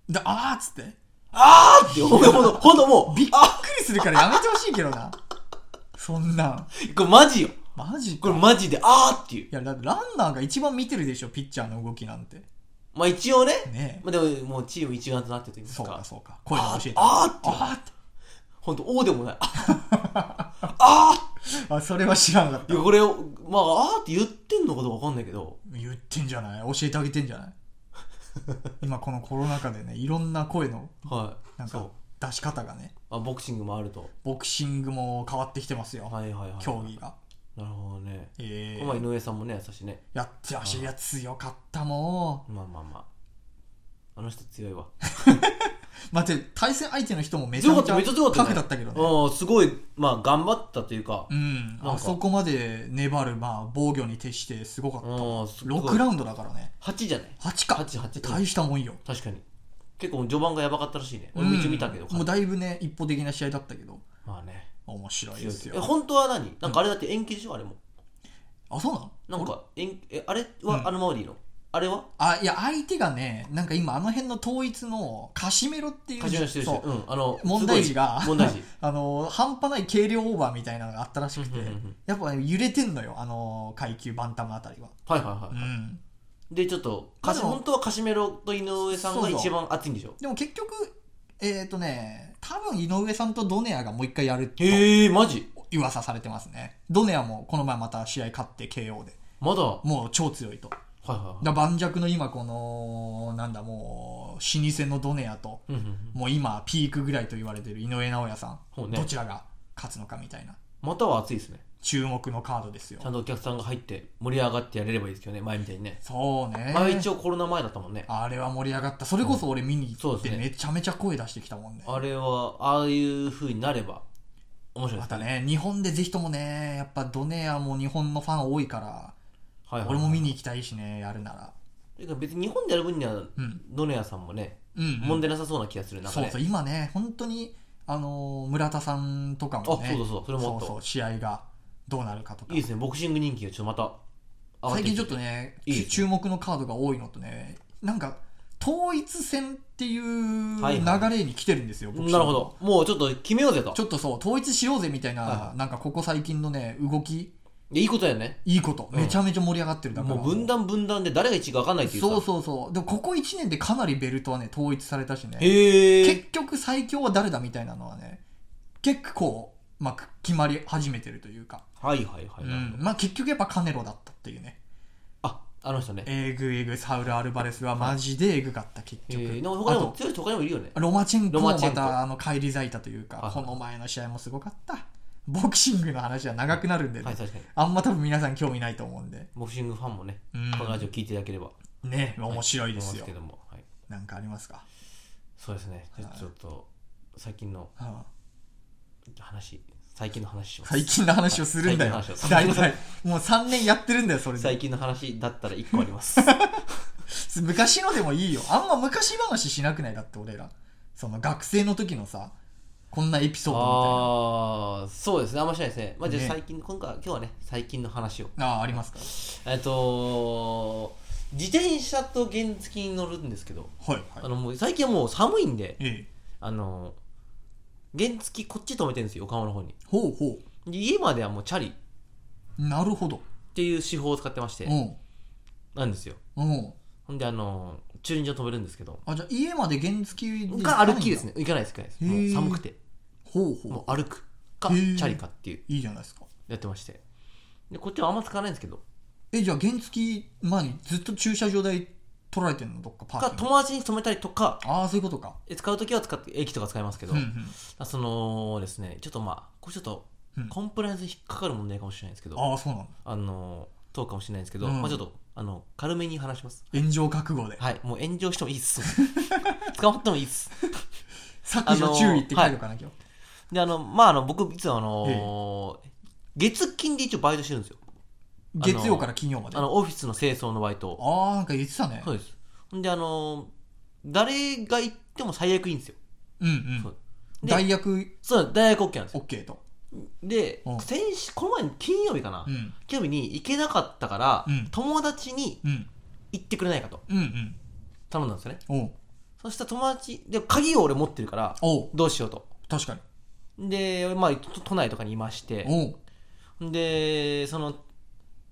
であーっつって。あーってほんとほんともう。びっあくりするからやめてほしいけどな。そんなん。これマジよ。マジか。これマジであーっていう。いやだってランナーが一番見てるでしょピッチャーの動きなんてまあ一応ね。ね。えまあでももうチーム一丸となってると言いますそうかかそうか。声で教えてあーって。あーって。ほんと、おーでもない。あああそれは知らなかった。ーいや、これを、まあ、あーって言ってんのかどうかわかんないけど、言ってんじゃない？教えてあげてんじゃない？今このコロナ禍でねいろんな声のはい。なんかそう。出し方がね。あ、ボクシングもあると。ボクシングも変わってきてますよ、はいはいはい。競技がなるほどね。えまあ、井ー、上さんもね、優しいね。やってらっしいや強かったもまあまあまあ。あの人強いわ。う 待って対戦相手の人もめちゃめちゃ強かった、めっちゃ強かった、タフだったけどねすごい、まあ、頑張ったというか、うんなんかあそこまで粘る、まあ、防御に徹してすごかったああ、すごい。6ラウンドだからね8じゃない？8か8、8。大したもんよ確かに。結構序盤がやばかったらしいね。俺も一応見たけど。うんもうだいぶね一歩的な試合だったけどまあね。面白いですよ。本当は何？なんかあれだって延期でしょ？あれも。あそうなの？なんか、延え、あれは、うん。あのままでいいの？あれは？あいや相手がねなんか今あの辺の統一のカシメロっていうカジュアルしてるし、そう。うん、あの、問題児がすごい問題児。あの半端ない軽量オーバーみたいなのがあったらしくてうんうんうんうん。やっぱ、ね、揺れてんのよあの階級バンタムあたりは、はいはいはい。うん、で、ちょっと、カシでも本当はカシメロと井上さんそうそうが一番熱いんでしょ？でも結局えっ、とね多分井上さんとドネアがもう一回やるとへえ、マジ？噂されてますね。ドネアもこの前また試合勝って KO で。まだ、はいもう超強いと。はいはい。だ盤石の今このなんだもう老舗のドネアとうんうんうん。もう今ピークぐらいと言われてる井上尚弥さん、そうね。どちらが勝つのかみたいな。または熱いですね。注目のカードですよちゃんとお客さんが入って盛り上がってやれればいいですけどね、前みたいにね。そうね前は一応コロナ前だったもんね。あれは盛り上がったそれこそ俺見に行ってめちゃめちゃ声出してきたもんねあれは、ああいう風になれば、面白いでますたね。ね日本でぜひともねやっぱドネアも日本のファン多いからはいはい。俺も見に行きたいしねやるならてか別に日本でやる分には、うんドネアさんもね、うん、うん問題なさそうな気がする中で。そうそう今ね本当にあのー村田さんとかもねあそうそうそうそれもそうそう試合がどうなるかとかいいですね、ボクシング人気がちょっとまた最近ちょっとねいいですね注目のカードが多いのとねなんか統一戦っていうはいは流れに来てるんですよ、ボクシングなるほど。もうちょっと決めようぜと。ちょっとそう、統一しようぜみたいな、はなんかここ最近のね、動き、いやいいことやね。いいこと、うんめちゃめちゃ盛り上がってるだから。もう分断分断で誰が1位か分かんないっていうさ。そうそうそう。でもここ1年でかなりベルトはね、統一されたしね。へえ。結局最強は誰だみたいなのはね、結構、まあ、決まり始めてるというか。はいはいはい。うん。まあ結局やっぱカネロだったっていうね。あ、あの人ね。えぐえぐサウル・アルバレスはマジでえぐかった、結局。えー、でも他にも強い人他にもいるよね。ロマチェンコもまたあの返り咲いたというか、はいこの前の試合もすごかった。ボクシングの話は長くなるんでね、はい。あんま多分皆さん興味ないと思うんで。ボクシングファンもね、うんこのラジオ聞いていただければ。ね、面白いですよ思け。ども。はい。なんかありますか、そうですね。ちょっと最近のはあ話、最近の話します。最近の話をするんだよはい。大体。もう3年やってるんだよ、それで。最近の話だったら1個あります。昔のでもいいよ。あんま昔話しなくない？だって俺ら。その学生の時のさ、こんなエピソードああ、そうですね。あんましないですね。まあ、じゃあね最近、今回は、今日はね、最近の話を。みたいな。ああ、ありますか？えっと、自転車と原付に乗るんですけど、はい、はい。あの、もう最近はもう寒いんで、ええ。あの、原付こっち止めてるんですよ、横浜の方に。ほうほで家まではもうチャリっう。なるほど。ていう手法を使ってまして、うん。なんですよ。うん。ほんで、あの、駐輪場止めるんですけど、あ、じゃあ家まで原付で行かかないんだ歩きですね。行かないです、行かないです。へーもう寒くて。ほうほもう歩くか、チャリかっていう、う。いいじゃないですか。やってまして。で、こっちはあんま使わないんですけど、え、じゃあ原付前にずっと駐車場代取られてんの？どっかパーか、キング友達に止めたりとか、ああ、そういうことか。え使うときは使って、駅とか使いますけど、うんうん。あそのですね、ちょっとまあ、これちょっとうん、コンプライアンスに引っかかる問題かもしれないですけど、ああ、そうなの。あの、通るかもしれないですけど、うんまあちょっと、あの、軽めに話します。炎上覚悟で。はい、もう炎上してもいいっす。捕まってもいいっす。削除注意って書いておかなきゃ。で、あの、まあ、あの、僕、実はあの月金で一応バイトしてるんですよ。月曜から金曜まで。ああの、オフィスの清掃のバイトを。あー、なんか言ってたねそ。うです。んで、あの誰が行っても最悪いいんですよ。うんそううん。で代役？そう、大学 OK なんですよ。OK と。でうん、先週、この前、金曜日かな、うん。金曜日に行けなかったから、うん友達にうん。行ってくれないかとうんうん。頼んだんですよね。そしたら友達、で、鍵を俺持ってるから。どうしようと。確かに。で、まあ、都都内とかにいまして。で、その、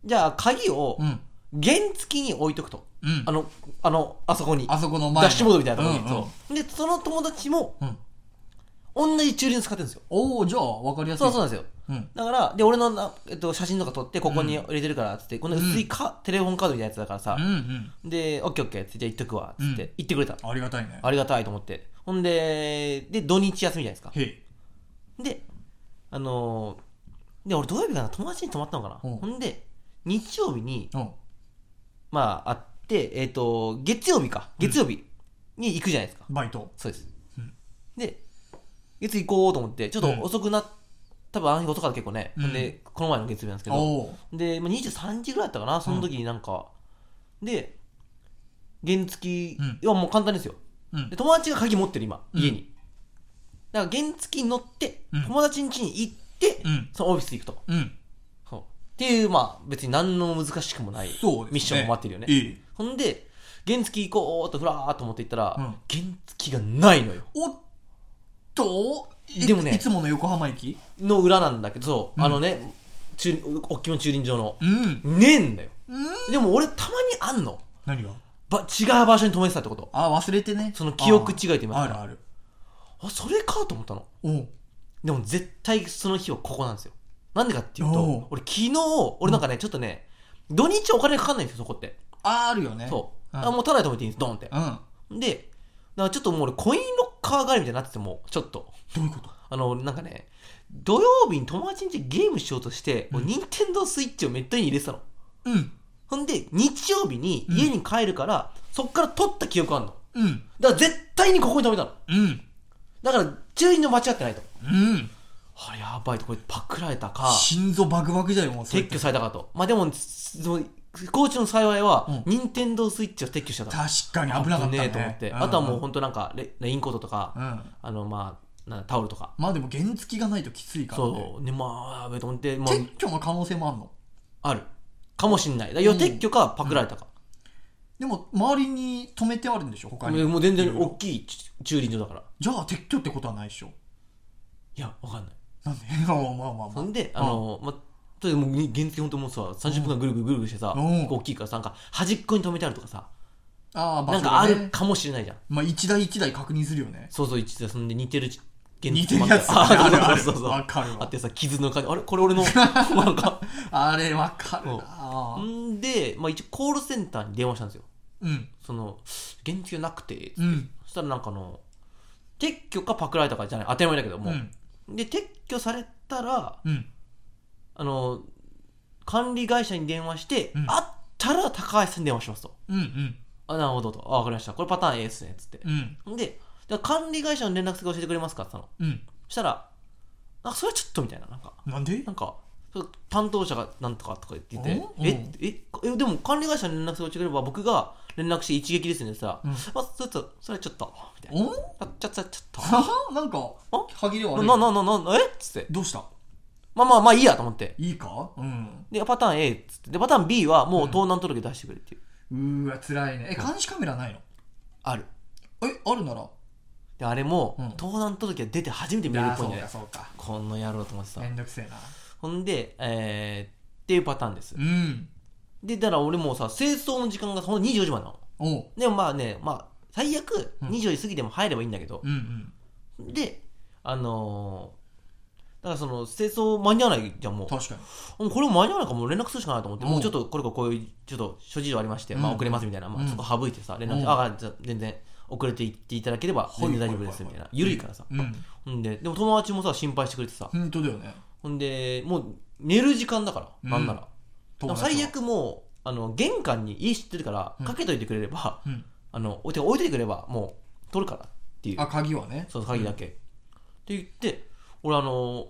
じゃあ鍵をうん。原付に置いとくと。うん。あの、あの、あそこに。あそこの前のダッシュボードみたいなところに。うんうんそうで、その友達も、うん。同じ駐輪使ってるんですよ。おおじゃあ分かりやすい。そうそうなんですよ。うん。だから、で、俺のな、えっと、写真とか撮って、ここに入れてるから、つって、この薄いか、テレフォンカードみたいなやつだからさうん、うん。で、オッケーオッケーって、じゃあ行っとくわ、つって、うん行ってくれたの。ありがたいね。ありがたいと思って。ほんで、で、土日休みじゃないですか。で、あのーで、俺土曜日かな、友達に泊まったのかな。うんほんで、日曜日に、うん。まあ、会って、えっ、と、月曜日か。月曜日に行くじゃないですか。バイト。そうです。うんで、月行こうと思って、ちょっと遅くなっ、多分あの日遅かった結構ね。うんで、この前の月曜日なんですけど、おおで、まあ、23時ぐらいだったかな、その時になんか、で、原付うんはもう簡単ですよ。うんで、。友達が鍵持ってる今、うん家に。だから原付に乗ってうん、友達ん家に行って、うん。そのオフィス行くと。うん。っていう、まあ、別に何の難しくもない。ミッションも待ってるよね。いい。ほんで、原付行こうとふらーっと思って行ったら、うん原付がないのよ。おっと？いでもねいつもの横浜駅？の裏なんだけど、そううんあのね、駐大きめの駐輪場の。うん。ねえんだよ。うん。でも俺たまにあんの。何が？ば違う場所に止めてたってこと。あ、忘れてね。その記憶違いと言いますかあるある。あ、それかと思ったの。でも絶対その日はここなんですよ。なんでかっていうおうと、俺昨日、俺なんかね、ちょっとね、土日お金かかんないんですよ、そこって。あ、あるよね。そう。うんあもうただで止めていいんです、ドンって。うん。で、だからちょっともう俺コインロッカー代わりみたいになってても、ちょっと。どういうこと？あの、なんかね、土曜日に友達ん家ゲームしようとして、うんもう任天堂スイッチをめったに入れてたの。うん。ほんで、日曜日に家に帰るから、そっから取った記憶あるの。うん。だから絶対にここに止めたの。うん。だから、駐輪の間違ってないと。うん。あ、やばいと、これパクられたか、心臓バクバクじゃよ、もう撤去されたかと。まあでも、その不幸中の幸いは、うん任天堂スイッチを撤去したから。確かに危なかったね。と思って。んあとはもう本当なんかレ、レインコートとか、うん。あの、まあ、タオルとか。まあでも原付がないときついからね。そう。で、まあ、やべえと思って、撤去の可能性もあるの？ある。かもしんない。だ要は撤去かパクられたか。でも周りに止めてあるんでしょ他にもう全然大きい駐輪場だからじゃあ撤去ってことはないでしょいやわかんないなんで？まあまあまあまあ。そんであのまあえずもう原付本当もうさ30分間ぐるぐるぐるぐるしてさうん。大きいからさなんか端っこに止めてあるとかさ。ああ場なんかあねるかもしれないじゃん。まあ一台一台確認するよね。そうそう一台そんで似てる原似てるやつ。ああるあるそうそうそう。わかるわ。あってさ傷の感じ。あれこれ俺の なんか。あれわかるな。そん。で、まあ、一応コールセンターに電話したんですよ。うん。その原付がなくてうん。そしたらなんかあの撤去かパクられたかじゃない。当たり前だけども、うんで撤去されたらうん。あの管理会社に電話して、うん。あったら高橋さんに電話しますと。うんうん。あなるほどと。あ分かりました。これパターン A ですねっつって。う、ん。でじゃあ管理会社の連絡先教えてくれますかって言ったの。うん。そしたらあそれはちょっとみたいななんか。なんで？なんか担当者がなんとかとか言っててうん？えええでも管理会社に連絡先教えてくれれば僕が連絡して一撃ですねさ、うん。あちょっとそれちょっとみたいな。おあちょっとちょっと。なんかあ？歯切れ悪い。なななななえ？っつって。どうした？まあまあまあいいやと思って。いいか？うん。でパターン A っつって。でパターン B はもう盗難届出してくれっていう、うーわ辛いね。え監視カメラないの？ある。えあるなら。であれも、うん。盗難届が出て初めて見れるっぽいんだよそうかこの野郎と思ってさめんどくせえなほんでえー、っていうパターンです。うん。でだから俺もうさ清掃の時間がほんと24時までなの。おう。でもまあねまあ最悪うん。24時過ぎでも入ればいいんだけど。う、んうん。であのーだからその清掃間に合わないじゃんもう。確かに。もうこれも間に合わないからもう連絡するしかないと思って、う。んもうちょっとこれからこういうちょっと諸事情ありまして、まあうん。遅れますみたいな、まあ、うん。そこ省いてさ連絡して、うん。あじゃあ全然遅れていっていただければ全然大丈夫ですみたいな。緩いからさ、うん。ほんででも友達もさ心配してくれてさ、本当だよねほんでもう寝る時間だから、うん。なんなら。最悪もうあの玄関に家知ってるからうん。かけといてくれれば、うん。あの置いて置いといてくれればもう取るからっていう。あ鍵はね。そう鍵だけ、って言って俺あの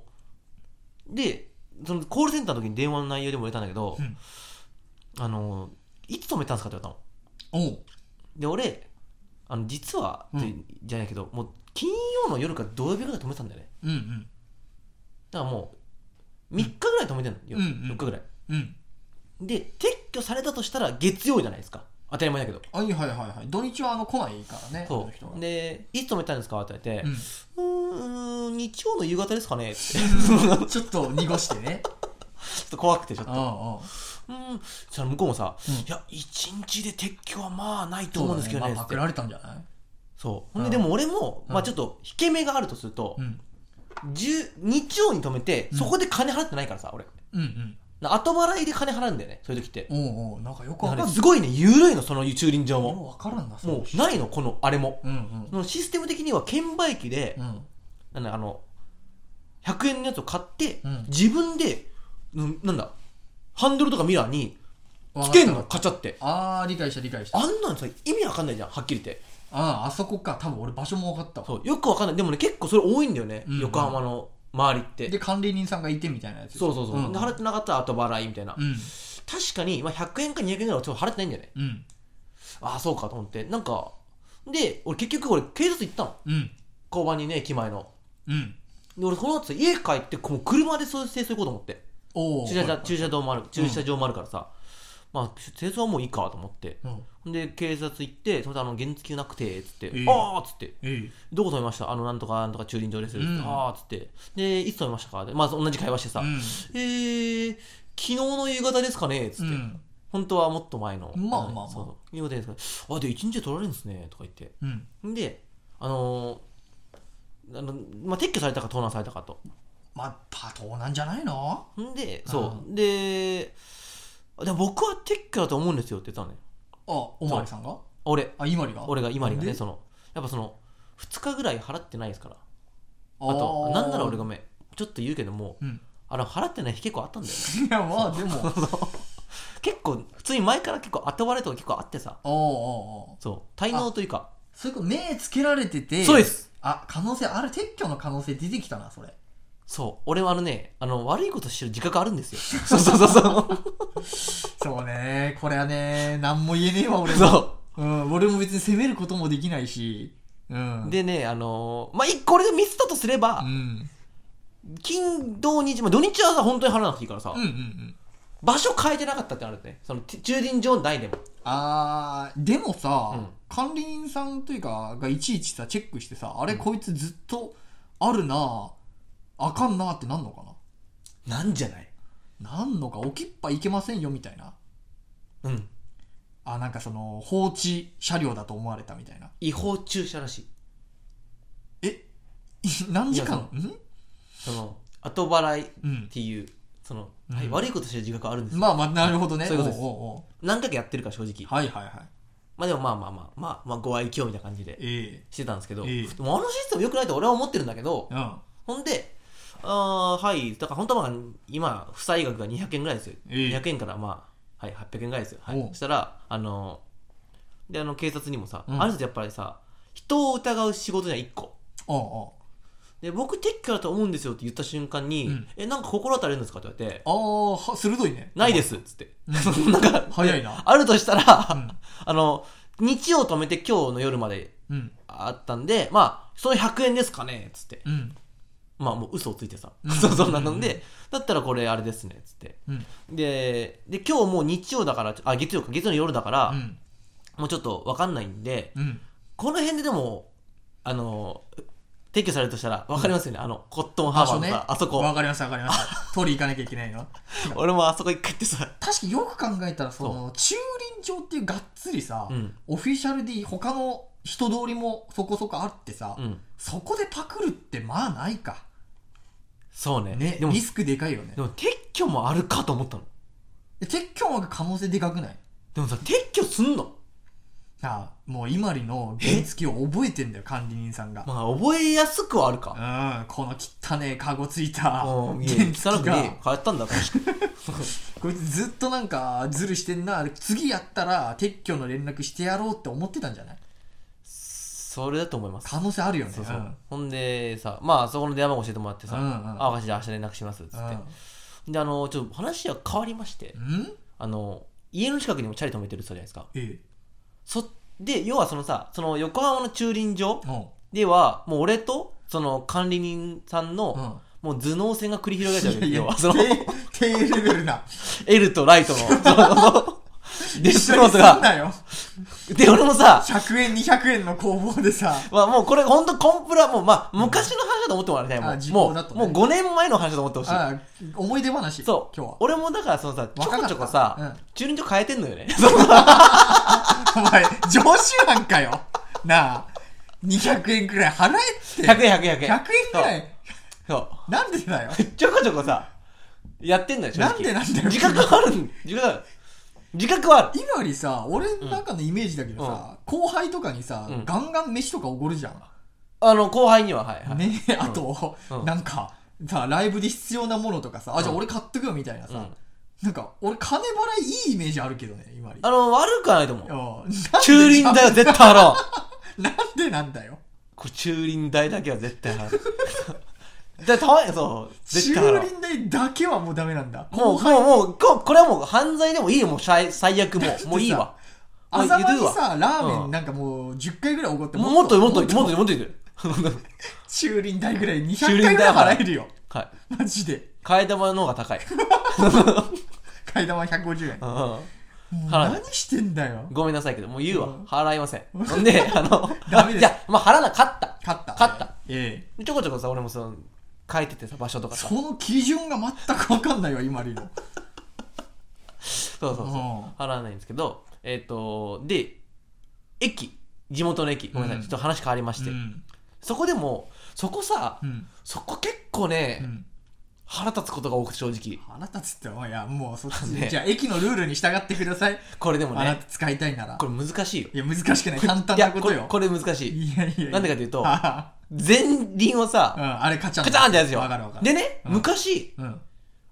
でそのコールセンターの時に電話の内容でも言ったんだけど、うん。あのいつ止めたんですかって言われたの。おう。で俺あの実は、うん。ってじゃないけどもう金曜の夜から土曜日ぐらい止めてたんだよね。うんうん。だからもう3日ぐらい止めてんのよ、うんうん。4日ぐらい。うん。で撤去されたとしたら月曜じゃないですか。当たり前だけど。はいはいはいはい。土日はあの来ないからねあのそ人が。うでいつ止めたんですか？って言われてうん。うーん日曜の夕方ですかねって。ち ちょっと濁してね。ょっと怖くてちょっと。あうんそしたら向こうもさ、うん。いや一日で撤去はまあないと思うんですけどねまあパクられたんじゃない？そう。ほんでうんでも俺も、うん。まあちょっと引け目があるとすると、うん。10日曜に止めて、うん。そこで金払ってないからさ俺。うんうん。後払いで金払うんだよねそういう時って。おうおうなんかよくだからわかすごいね緩いのその駐輪場よもうわからんなもうないのこのあれも、うんうん。そのシステム的には券売機で、うん。なんだあの100円のやつを買って、うん。自分で、うんなんだハンドルとかミラーにつけんのわかカチャって。ああ理解した理解した。あんなんさ意味わかんないじゃんはっきり言ってあああそこか。多分俺場所も分かったわ。そうよくわかんない。でもね結構それ多いんだよね、うん。うん横浜の周りって。で管理人さんがいてみたいなやつそうそうそう、ん。で払ってなかったら後払いみたいな、うん。確かに、まあ、100円か200円ぐらいはちょっと払ってないんだよね。うん。ああそうかと思って。なんかで俺結局俺警察行ったの。うん。交番にね駅前の。うん。で俺その後さ家帰ってもう車でそう清掃行こうと思って。おお駐車場駐車場もある駐車場もあるからさ、まあ清掃はもういいかと思って。うんで警察行って「それであの原付なくて」っつってええ「ああ」っつって。ええ「どこ止めました？あのなんとかなんとか駐輪場です」うん。ああ」っつって「でいつ止めましたか?」でまあ同じ会話してさ「うん。えー、昨日の夕方ですかね?」っつって、うん。本当はもっと前の。まあまあまあ。そうそう。夕方ですか？あで一日で取られるんですねとか言って。うん。であのーあのまあ、撤去されたか盗難されたかと。まあ多頭なんじゃないの？んでそう。ででも僕は撤去だと思うんですよって言ったのねあおまわりさんが？俺。あ今里が？俺が今にがねそのやっぱその2日ぐらい払ってないですから。ああとーなんなら俺ごめん。ちょっと言うけどもうん。あの払ってない日結構あったんだよね。いやまあでも。結構普通に前から結構後割れとか結構あってさ。おうおうおうそう。滞納というか。それか目つけられててそうです。あ可能性あれ撤去の可能性出てきたなそれそう。俺はあのねあの悪いことしてる自覚あるんですよ。そうそうそうそう。そうね。これはね何も言えねえわ俺も。そう。うん、俺も別に責めることもできないし。うん。でね、あのーまあ、一個俺がミスったとすればう、ん。金、土日、まあ、土日はさ、本当に払わなくていいからさ、うんうんうん。場所変えてなかったってあるね。その、駐輪場内でも。あー、でもさ、うん。管理人さんというか、がいちいちさ、チェックしてさ、あれ、こいつずっとあるなあかんなってなんのかな？んじゃない？ななんのか、置きっぱいけませんよ、みたいな。うん。あ、なんかその、放置車両だと思われたみたいな。違法駐車らしい。え？何時間？ん？その、後払いっうん。ていう、その、うんはい、悪いことしてる自覚あるんですよ。まあまあ、なるほどね。そういうことですおうおうお何回かやってるから、正直。うはいはいはい。まあでもまあまあまあ、まあ、まあ、ご愛嬌みたいな感じでえしてたんですけど、ええでもあのシステム良くないと俺は思ってるんだけどえ、うん。ほんで、あーはい、だから本当はまあ、今、負債額が200円ぐらいですよ。ええ200円からまあ、はい、800円ぐらいですよ。はい。おうそしたら、あの、で、あの、警察にもさ、うんある程度やっぱりさ、人を疑う仕事じゃん、1個。おうおうで、僕、撤去だと思うんですよって言った瞬間に、うんえ、なんか心当たりあるんですかって言われて、ああ、は鋭いね。ないですっつって。うん なんか、早いな。あるとしたら、うんあの、日曜止めて今日の夜までうん。あったんで、まあ、その100円ですかねつって。うん。まあ、もう嘘をついてさ。うん そうそうなので、だったらこれあれですね、つって。うん。で、で、今日もう日曜だから、あ、月曜か、月曜の夜だから、うん。もうちょっとわかんないんで、うん。この辺ででも、あの、撤去されるとしたら、わかりますよね、あの、コットンハーバーのさ、あそこ。わかりますわかります。取り行かなきゃいけないの？俺もあそこ一回行ってさ、確かによく考えたら、その、駐輪場っていうがっつりさ、うんオフィシャルで他の人通りもそこそこあってさ、うん。そこでパクるってまあないか。そうね。ね、でも、リスクでかいよねで。も撤去もあるかと思ったの。で撤去の方が可能性でかくない？でもさ、撤去すんの？さあ、もう今里の原付を覚えてんだよ、管理人さんが。まあ、覚えやすくはあるか。うん、この汚ねえカゴついたうん、い原や、汚付がくねえ。変えたんだ、確かに。こいつずっとなんかズルしてんな次やったら撤去の連絡してやろうって思ってたんじゃない？それだと思います。可能性あるよね。そうそう。ほんでさ、まあ、そこの電話番号教えてもらってさ、うんうん。あ、わかりましたじ明日連絡します、つって。で、あの、ちょっと話は変わりまして、うん、うんあの、家の近くにもチャリ止めてる人じゃないですか。えそ、で、要はそのさ、その横浜の駐輪場えでは、もう俺と、その管理人さんの、うん。うんもう頭脳戦が繰り広げられちゃういやいや要はその、低低レベルな。L とライトの、その、そのデス一緒にすんなよで、俺もさ、100円200円の工房でさまあもうこれ本当コンプラもうまあ昔の話だと思ってもらいたいもあ時ん。もう、効だとねもう5年前の話だと思ってほしい。あ思い出話そう。今日は俺もだからそのさ、ちょこちょこ若かさ、ったうん駐輪場変えてんのよね。お前常習犯かよなあ200円くらい払えって100円100円100円。100円くらいそう。なんでだよ ちょこちょこさ、やってんのよ、正直。なんでなんだよ自覚はあるん自覚はある。自覚はある。今よりさ俺の中のイメージだけどさ、後輩とかにさ、うんガンガン飯とかおごるじゃん、あの、後輩には、はい、はい。ねえ、あと、うんなんか、さ、ライブで必要なものとかさ、あ、じゃあうん俺買っとくよみたいなさ、うんなんか、俺金払いいいイメージあるけどね、今に。あの、悪くはないと思う。うん駐輪代は絶対払わん。なんでなんだよ。これ駐輪代だけは絶対払う。で、たまに、そう、絶駐対払う。輪代だけはもうダメなんだ。もう、もう、もう、ここれはもう犯罪でもいいよ、もう最最悪もう。もういいわ。もう朝間言うわにさ、ラーメうんンなんかもう10回ぐらいおごってもっと、もっと、もっと、もっと、もっと言ってる。駐輪代ぐらい 200駐回ぐらい払えるよ。はい。マジで。替え玉の方が高い。階段は150円。うんもう払う何してんだよ。ごめんなさいけど、もう言うわうん。払いません。ほんで、あの、ダメですいや、まあ払わな、勝った。勝った。勝った。ええ。ちょこちょこさ、俺もその、変えててさ、場所とかさ。その基準が全くわかんないわ、今りの。そうそうそう。うん払わないんですけど、えっ、と、で、駅、地元の駅、ごめんなさい、うんちょっと話変わりまして、うん。そこでも、そこさ、うん。そこ結構ね、うん。腹立つことが多くて正直。腹立つって、おいや、もうそっち、ねじゃあ駅のルールに従ってください。これでもね、あなた使いたいなら。これ難しいよ。いや、難しくない。簡単いやなことよ。これこれ難しい。いやいやいや。なんでかというとあ 前輪をあさ、うん、あれカチャン。カチャンってやつよ。わかるわかる。でね、うん昔、うん。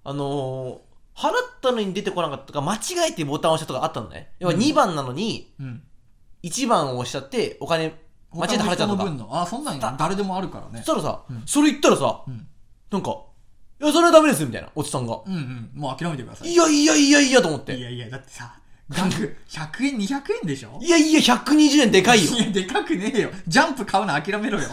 あのー払ったのに出てこなかったとか、間違えてボタンを押したとかあったのね。要は2番なのに、うん。1番を押しちゃって、お金、間違えて払っちゃうとか。あ、そんなんや誰でもあるからねそし。たらさ、うんそれ言ったらさ、うん。なんか、いや、それはダメですみたいな、おじさんが。うんうん。もう諦めてください。いやいやいやいやと思って。いやいや、だってさ、額、100円、200円でしょ？いやいや、120円でかいよ。いや、でかくねえよ。ジャンプ買うの諦めろよ。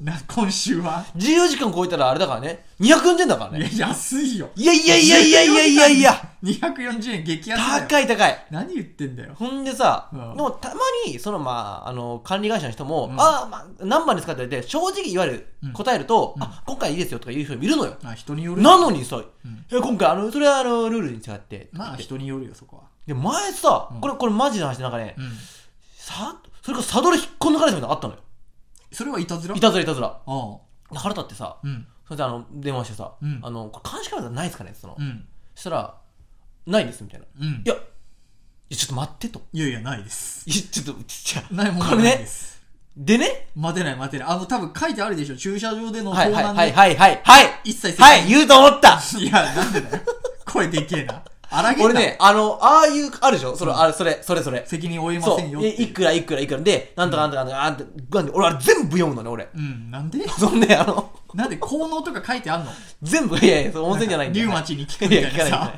な今週は？14時間超えたらあれだからね。240円だからね。いや安いよいやいやいやいやいやいやいや。240円激安だよ高い高い。何言ってんだよほんでさ、うんでもたまに、そのまあ、あの、管理会社の人も、うんああ、まあ、何番ですかって言われて、正直言われる、うん答えると、うんあ、今回いいですよとか言う人いるのよ。あ人によるなのにさ、んいや今回あの、それはあの、ルールに違って。まあ人によるよそこはで、前さ、うんこれ、これマジな話でなんかね、うんさ、それこそサドル引っこ抜かれたみたいなのあったのよ。それはいたずら？いたずらいたずら。ああ。腹立ってさ、うん。それであの、電話してさ、うん。あの、これ監視カメラないですかねって言ったの。うん。そしたら、ないですみたいな。いうん。や、いや、ちょっと待ってと。いやいやないです。いや、ちょっと、ちょないもんはこれねないです。でね、待てない待てない。あの多分書いてあるでしょ。駐車場での盗はいはいはいはい。はいはい一切責任はい言うと思った。いやなんでだよ。声でけえな俺ね、あの、ああいう、あるでしょ？それ、あれ、それ、それそれ。責任負えま。せんよいいくらいくらいくらで、なんとかなんとかなんとかなん俺あれ全部読むのね、俺。うん。なんで？そんで、あの、なんで効能とか書いてあんの？全部、いやいや、それ温泉じゃないんだよ。リウマチに効くみたいなさ。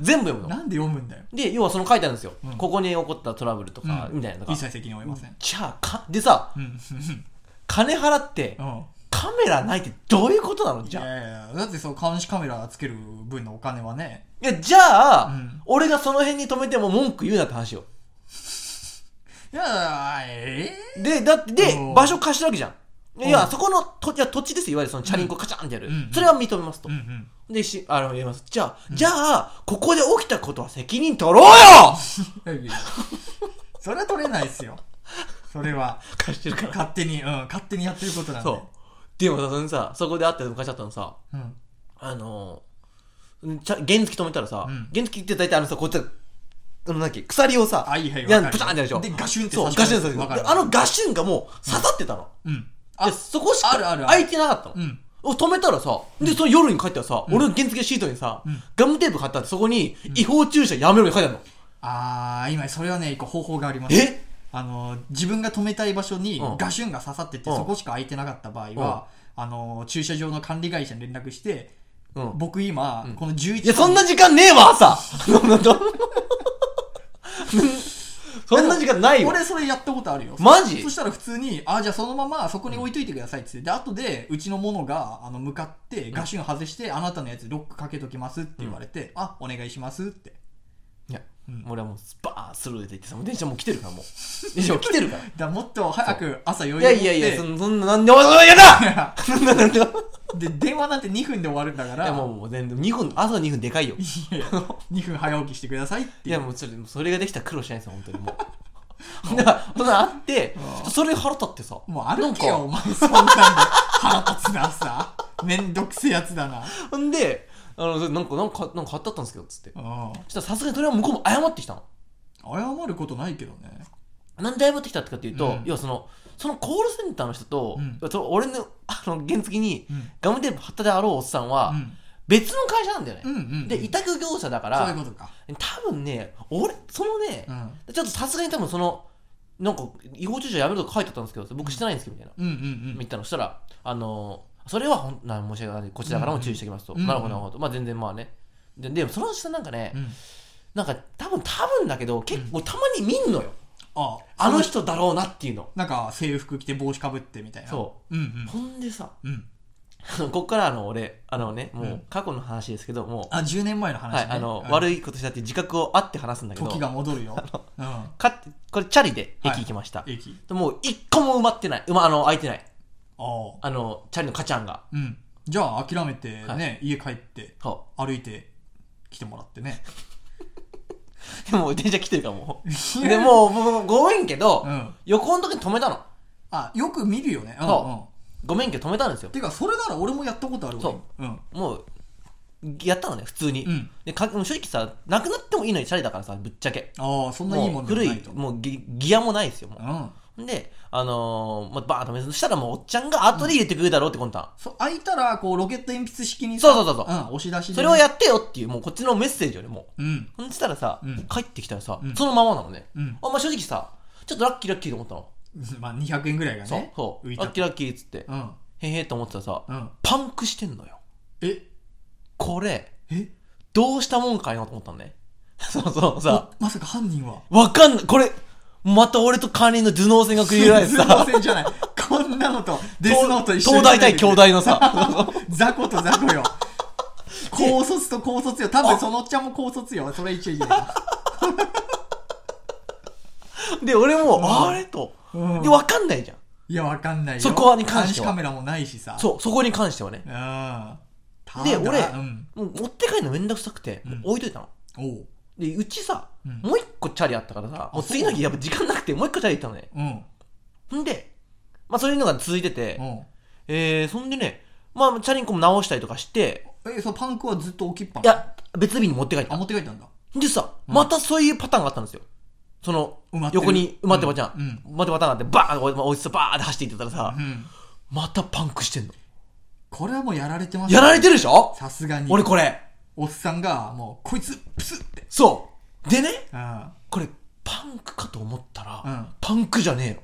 全部読むの。なんで読むんだよ？で、要はその書いてあるんですよ。うん。ここに起こったトラブルとか、うん。みたいなのが。一。切責任負えません。じゃあ、か、でさ、うん。金払ってう、んカメラないってどういうことなの？いじゃあ。やいやだってそう監視カメラつける分のお金はねいや、じゃあ、うん俺がその辺に止めても文句言うなって話よ。いやえで、だって、でう、ん場所貸してるわけじゃん。いや、うんそこのと、いや、土地ですよ。いわゆるそのチャリンコカチャンってやる。うんそれは認めますと。えうんうんで、し、あの、言います。じゃあ、じゃあ、ここで起きたことは責任取ろうよ それは取れないですよそれは 貸してるから。勝手にうん勝手にやってることなんでそう。でもさ、そのさ、そこであった昔あったのさ、うん。あのー、ちゃ原付止めたらさ、うん。原付って大体あのさ、こっちは、あの、なんだっけ、鎖をさ、あいいはいプチャンってやるでしょ。でガシュンってそう、ガシュンってあのガシュンがもう刺さってたの。うん。で、そこしかあるあるある。開いてなかったの。うん。止めたらさ、で、その夜に帰ったらさ、俺の原付シートにさ、うん。ガムテープ貼ってあって、そこに、違法駐車やめろって書いてあるの。あー今それはね一個方法があります。え？あの自分が止めたい場所にうん。ガシュンが刺さってて、うん。そこしか空いてなかった場合は、あの駐車場の管理会社に連絡して、うん。僕今、ん。この11いや、そんな時間ねえわ、朝。そんな時間ないよ。俺それやったことあるよ。マジ？そしたら普通にあじゃあそのままそこに置いといてくださいって。で後でうちの者があの向かってガシュン外して、あなたのやつロックかけときますって言われて、あお願いしますってうん。俺はもうスパースルーで行ってさ、もう電車もう来てるから、もう。電車もう来てるから。だからもっと早く朝余裕いやを持っていやいや、そんそんな、なんで、おいおい、やだ！そんな、なんで、い で電話なんて2分で終わるんだから。や、もう、もう全然、2分、朝2分でかいよ。いやいや2分早起きしてくださいっていや、もう、それ、それができたら苦労しないですよ、本当にもう。だから、そんなあってう、んそれ腹立ってさ。もう歩けなんよお前そんなんで腹立つなさめんどくせえやつだな。ほんで、あの、なんか、なんか、なんか貼ってあったんですけど、つって。うんそしたらさすがにそれは向こうも謝ってきたの。謝ることないけどね。なんで謝ってきたってかっていうと、うん。要はその、そのコールセンターの人と、うん。その俺の、あの、原付にうん。ガムテープ貼ったであろうおっさんは、うん。別の会社なんだよね。うんうんで、委託業者だかそうら、いうことか。多分ね、俺、そのねう、ん。ちょっとさすがに多分その、なんか、違法駐車やめるとか書いてあったんですけど、僕してないんですけど、みたいな。うんうん言ったの。したら、あのーそれはほんな申し訳ない、こっちだからも注意しておきますと。うんなるほど、なるほど。まあ全然まあね。で、でもその下なんかね、うんなんか多分、多分だけど、結構たまに見んのよ。ああの人だろうなっていうの。なんか制服着て帽子かぶってみたいなそううんほんでさ、うんうんこっからあの、俺、あのね、もううん過去の話ですけど、もう、あ10年前の話ねはい、あの、うん悪いことしたっていう自覚をあって話すんだけど、時が戻るようんかってこれチャリで駅行きました。駅でもう一個も埋まってない。埋ま、あの、空いてない。あの、チャリのカチャンが。うんじゃあ諦めてはね家帰ってそ歩いて来てもらってね う。でも電車来てるからもう。で、もう、もう、ごめんけど、うん横の時に止めたの。あよく見るよねうんそううんごめんけど止めたんですよ。てかそれなら俺もやったことあるわそううんもう、やったのね、普通に。うんで、か正直さ、なくなってもいいのにチャリだからさ、ぶっちゃけ。ああそんないいもんもう古いもうギギアもないですよ、もうんう。で、あのー、まあ、バーンと止めそしたらもうおっちゃんが後で入れてくれるだろうって魂胆。そ開いたらこうロケット鉛筆式にそうそうそうそううん、押し出しでねそれをやってよっていう、もうこっちのメッセージよね、もう。うんほんしたらさ、うん帰ってきたらさ、うんそのままなのね。うんあ、まあ、正直さ、ちょっとラッキーラッキーと思ったの。まあ200円ぐらいがそうね、そう。浮いたラッキーラッキーっつって、うんへへーと思ってたらさ、うんパンクしてんのよ。え？これ、え？どうしたもんかいなと思ったのね。そうそうさ、おまさか犯人は？わかんない。これ、また俺と管理の頭脳戦が繰り広げられて頭脳さ、戦じゃないこんなのとデスノート一緒に東大対京大のさ。雑魚と雑魚よ。高卒と高卒よ。多分そのおっちゃんも高卒よ。それ一応いいよ。で、俺も、うんあれと。うんで、わかんないじゃん。いや、わかんないよ。そこに関しては監視カメラもないしさ。そう、そこに関してはね。で、俺、うん。もう持って帰るのめんどくさくて、うん置いといたの。おう。で、うちさ、うんもう一個チャリあったからさ、もう次の日やっぱ時間なくて、もう一個チャリ行ったのね。うん。んで、まあそういうのが続いてて、うん。えー、そんでね、まあチャリンコも直したりとかして、え、そのパンクはずっと置きっぱいや、別日に持って帰っあ、た。持って帰ったんだ。でさ、うんまたそういうパターンがあったんですよ。その埋まってる、横に埋まってばじゃん。うん埋まってパターンがあって、バーンおおいしさバーンって走っていってたらさ、うん。またパンクしてんの。これはもうやられてますやられてるでしょ？さすがに。俺これ。おっさんが、もう、こいつ、プスって。そう。でね、うん。これ、パンクかと思ったら、うんパンクじゃねえの。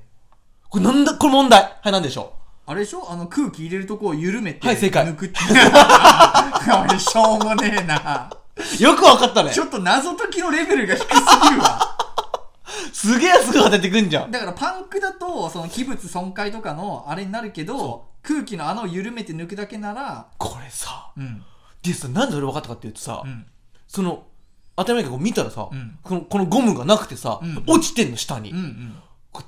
これなんだ、これ問題。はい、なんでしょあれでしょ？あの空気入れるとこを緩めて。はい正解抜くって。あれ、しょうもねえな。う。よくわかったねち。ょっと謎解きのレベルが低すぎるわ。すげえすぐ当ててくんじゃん。だからパンクだと、その器物損壊とかのあれになるけど、空気の穴を緩めて抜くだけなら、これさ、うん。でさ、なんで俺分かったかっていうとさ、うん。その、当たり前だけど見たらさ、うんこの、このゴムがなくてさ、うん落ちてんの、下に。うんうん。こ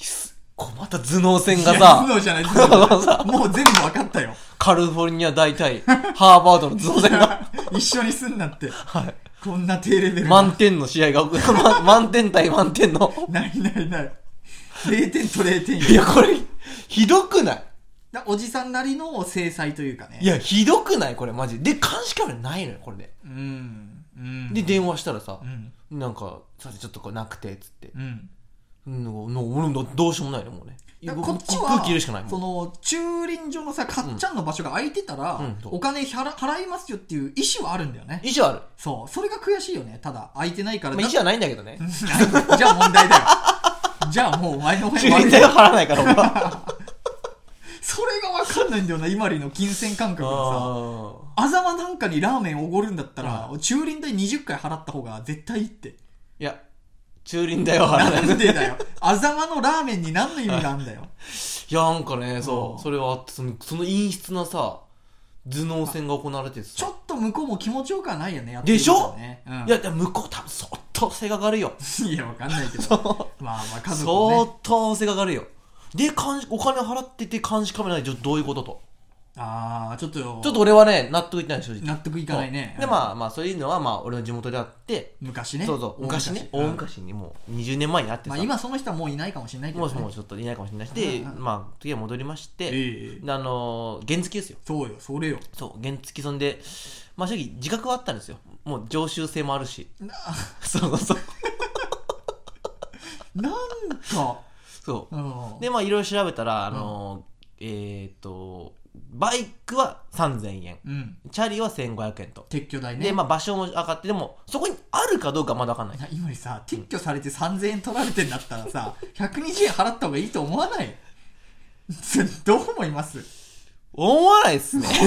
すこうまた頭脳線がいやさ頭、脳じゃない、頭 脳もう全部分かったよ。カリフォルニア大体、ハーバードの頭脳線が、一緒にすんなって。はい。こんな低レベルな満点の試合が、ま満点対満点の。ないないない。0点と0点よいや、これ、ひどくない？だおじさんなりの制裁というかね。い、や、ひどくない？これ、マジ。で、監視カメラないのよ、これで。うん。うん。で、電話したらさう、ん。なんか、さてちょっとこれなくて、つって。うん。うん、の俺もどうしようもないの、もうね。こっちは。その、駐輪場のさ、かっちゃんの場所が空いてたら、うんお金払払いますよっていう意思はあるんだよね。意思はある。そう。それが悔しいよね。ただ、空いてないから。まあ、意思はないんだけどね。だじゃあ問題だよ。じゃあもうお前の方駐輪代は 払わないから。それがわかんないんだよな、今里の金銭感覚がさ。ああざまなんかにラーメンおごるんだったら、う駐輪代20回払った方が絶対いいって。ーいや、駐輪代は払わな。ないんでだよ。あざまのラーメンに何の意味があるんだよ。いや、なんかね、そうう、んそれはあって、その、その陰湿なさ、頭脳戦が行われて。ちょっと向こうも気持ちよくはないよね、やってるでしょ？うん、いや、向こう多分相当性が悪いよ。いや、わかんないけど。まあまあ、家族も相ね。当性が悪いよ。で、監視お金払ってて監視カメラでちょっとどういうことと。ああ、ちょっと、ちょっと俺はね、納得いってない正直。納得いかないね。で、まあまあ、そういうのはまあ、俺の地元であって、昔ね。そうそう、昔ね、大うん昔にもう20年前にあってさ、まあ今その人はもういないかもしれないけど、ね。もうもうちょっといないかもしれないし、で、まあ、次は戻りまして、えあのー原付ですよ。そうよ、それよ。そう、原付そんで、まあ正直自覚はあったんですよ。もう常習性もあるし。な、そうそう。なんか、そう。うん。で、まあいろいろ調べたら、あのーえっ、と、バイクは3000円。うん。チャリは1500円と。撤去代ね。で、まあ場所も上がって、でも、そこにあるかどうかはまだわかんない。な今にさ、撤去されて3000円取られてんだったらさ、120円払った方がいいと思わない？どう思います？思わないっすね。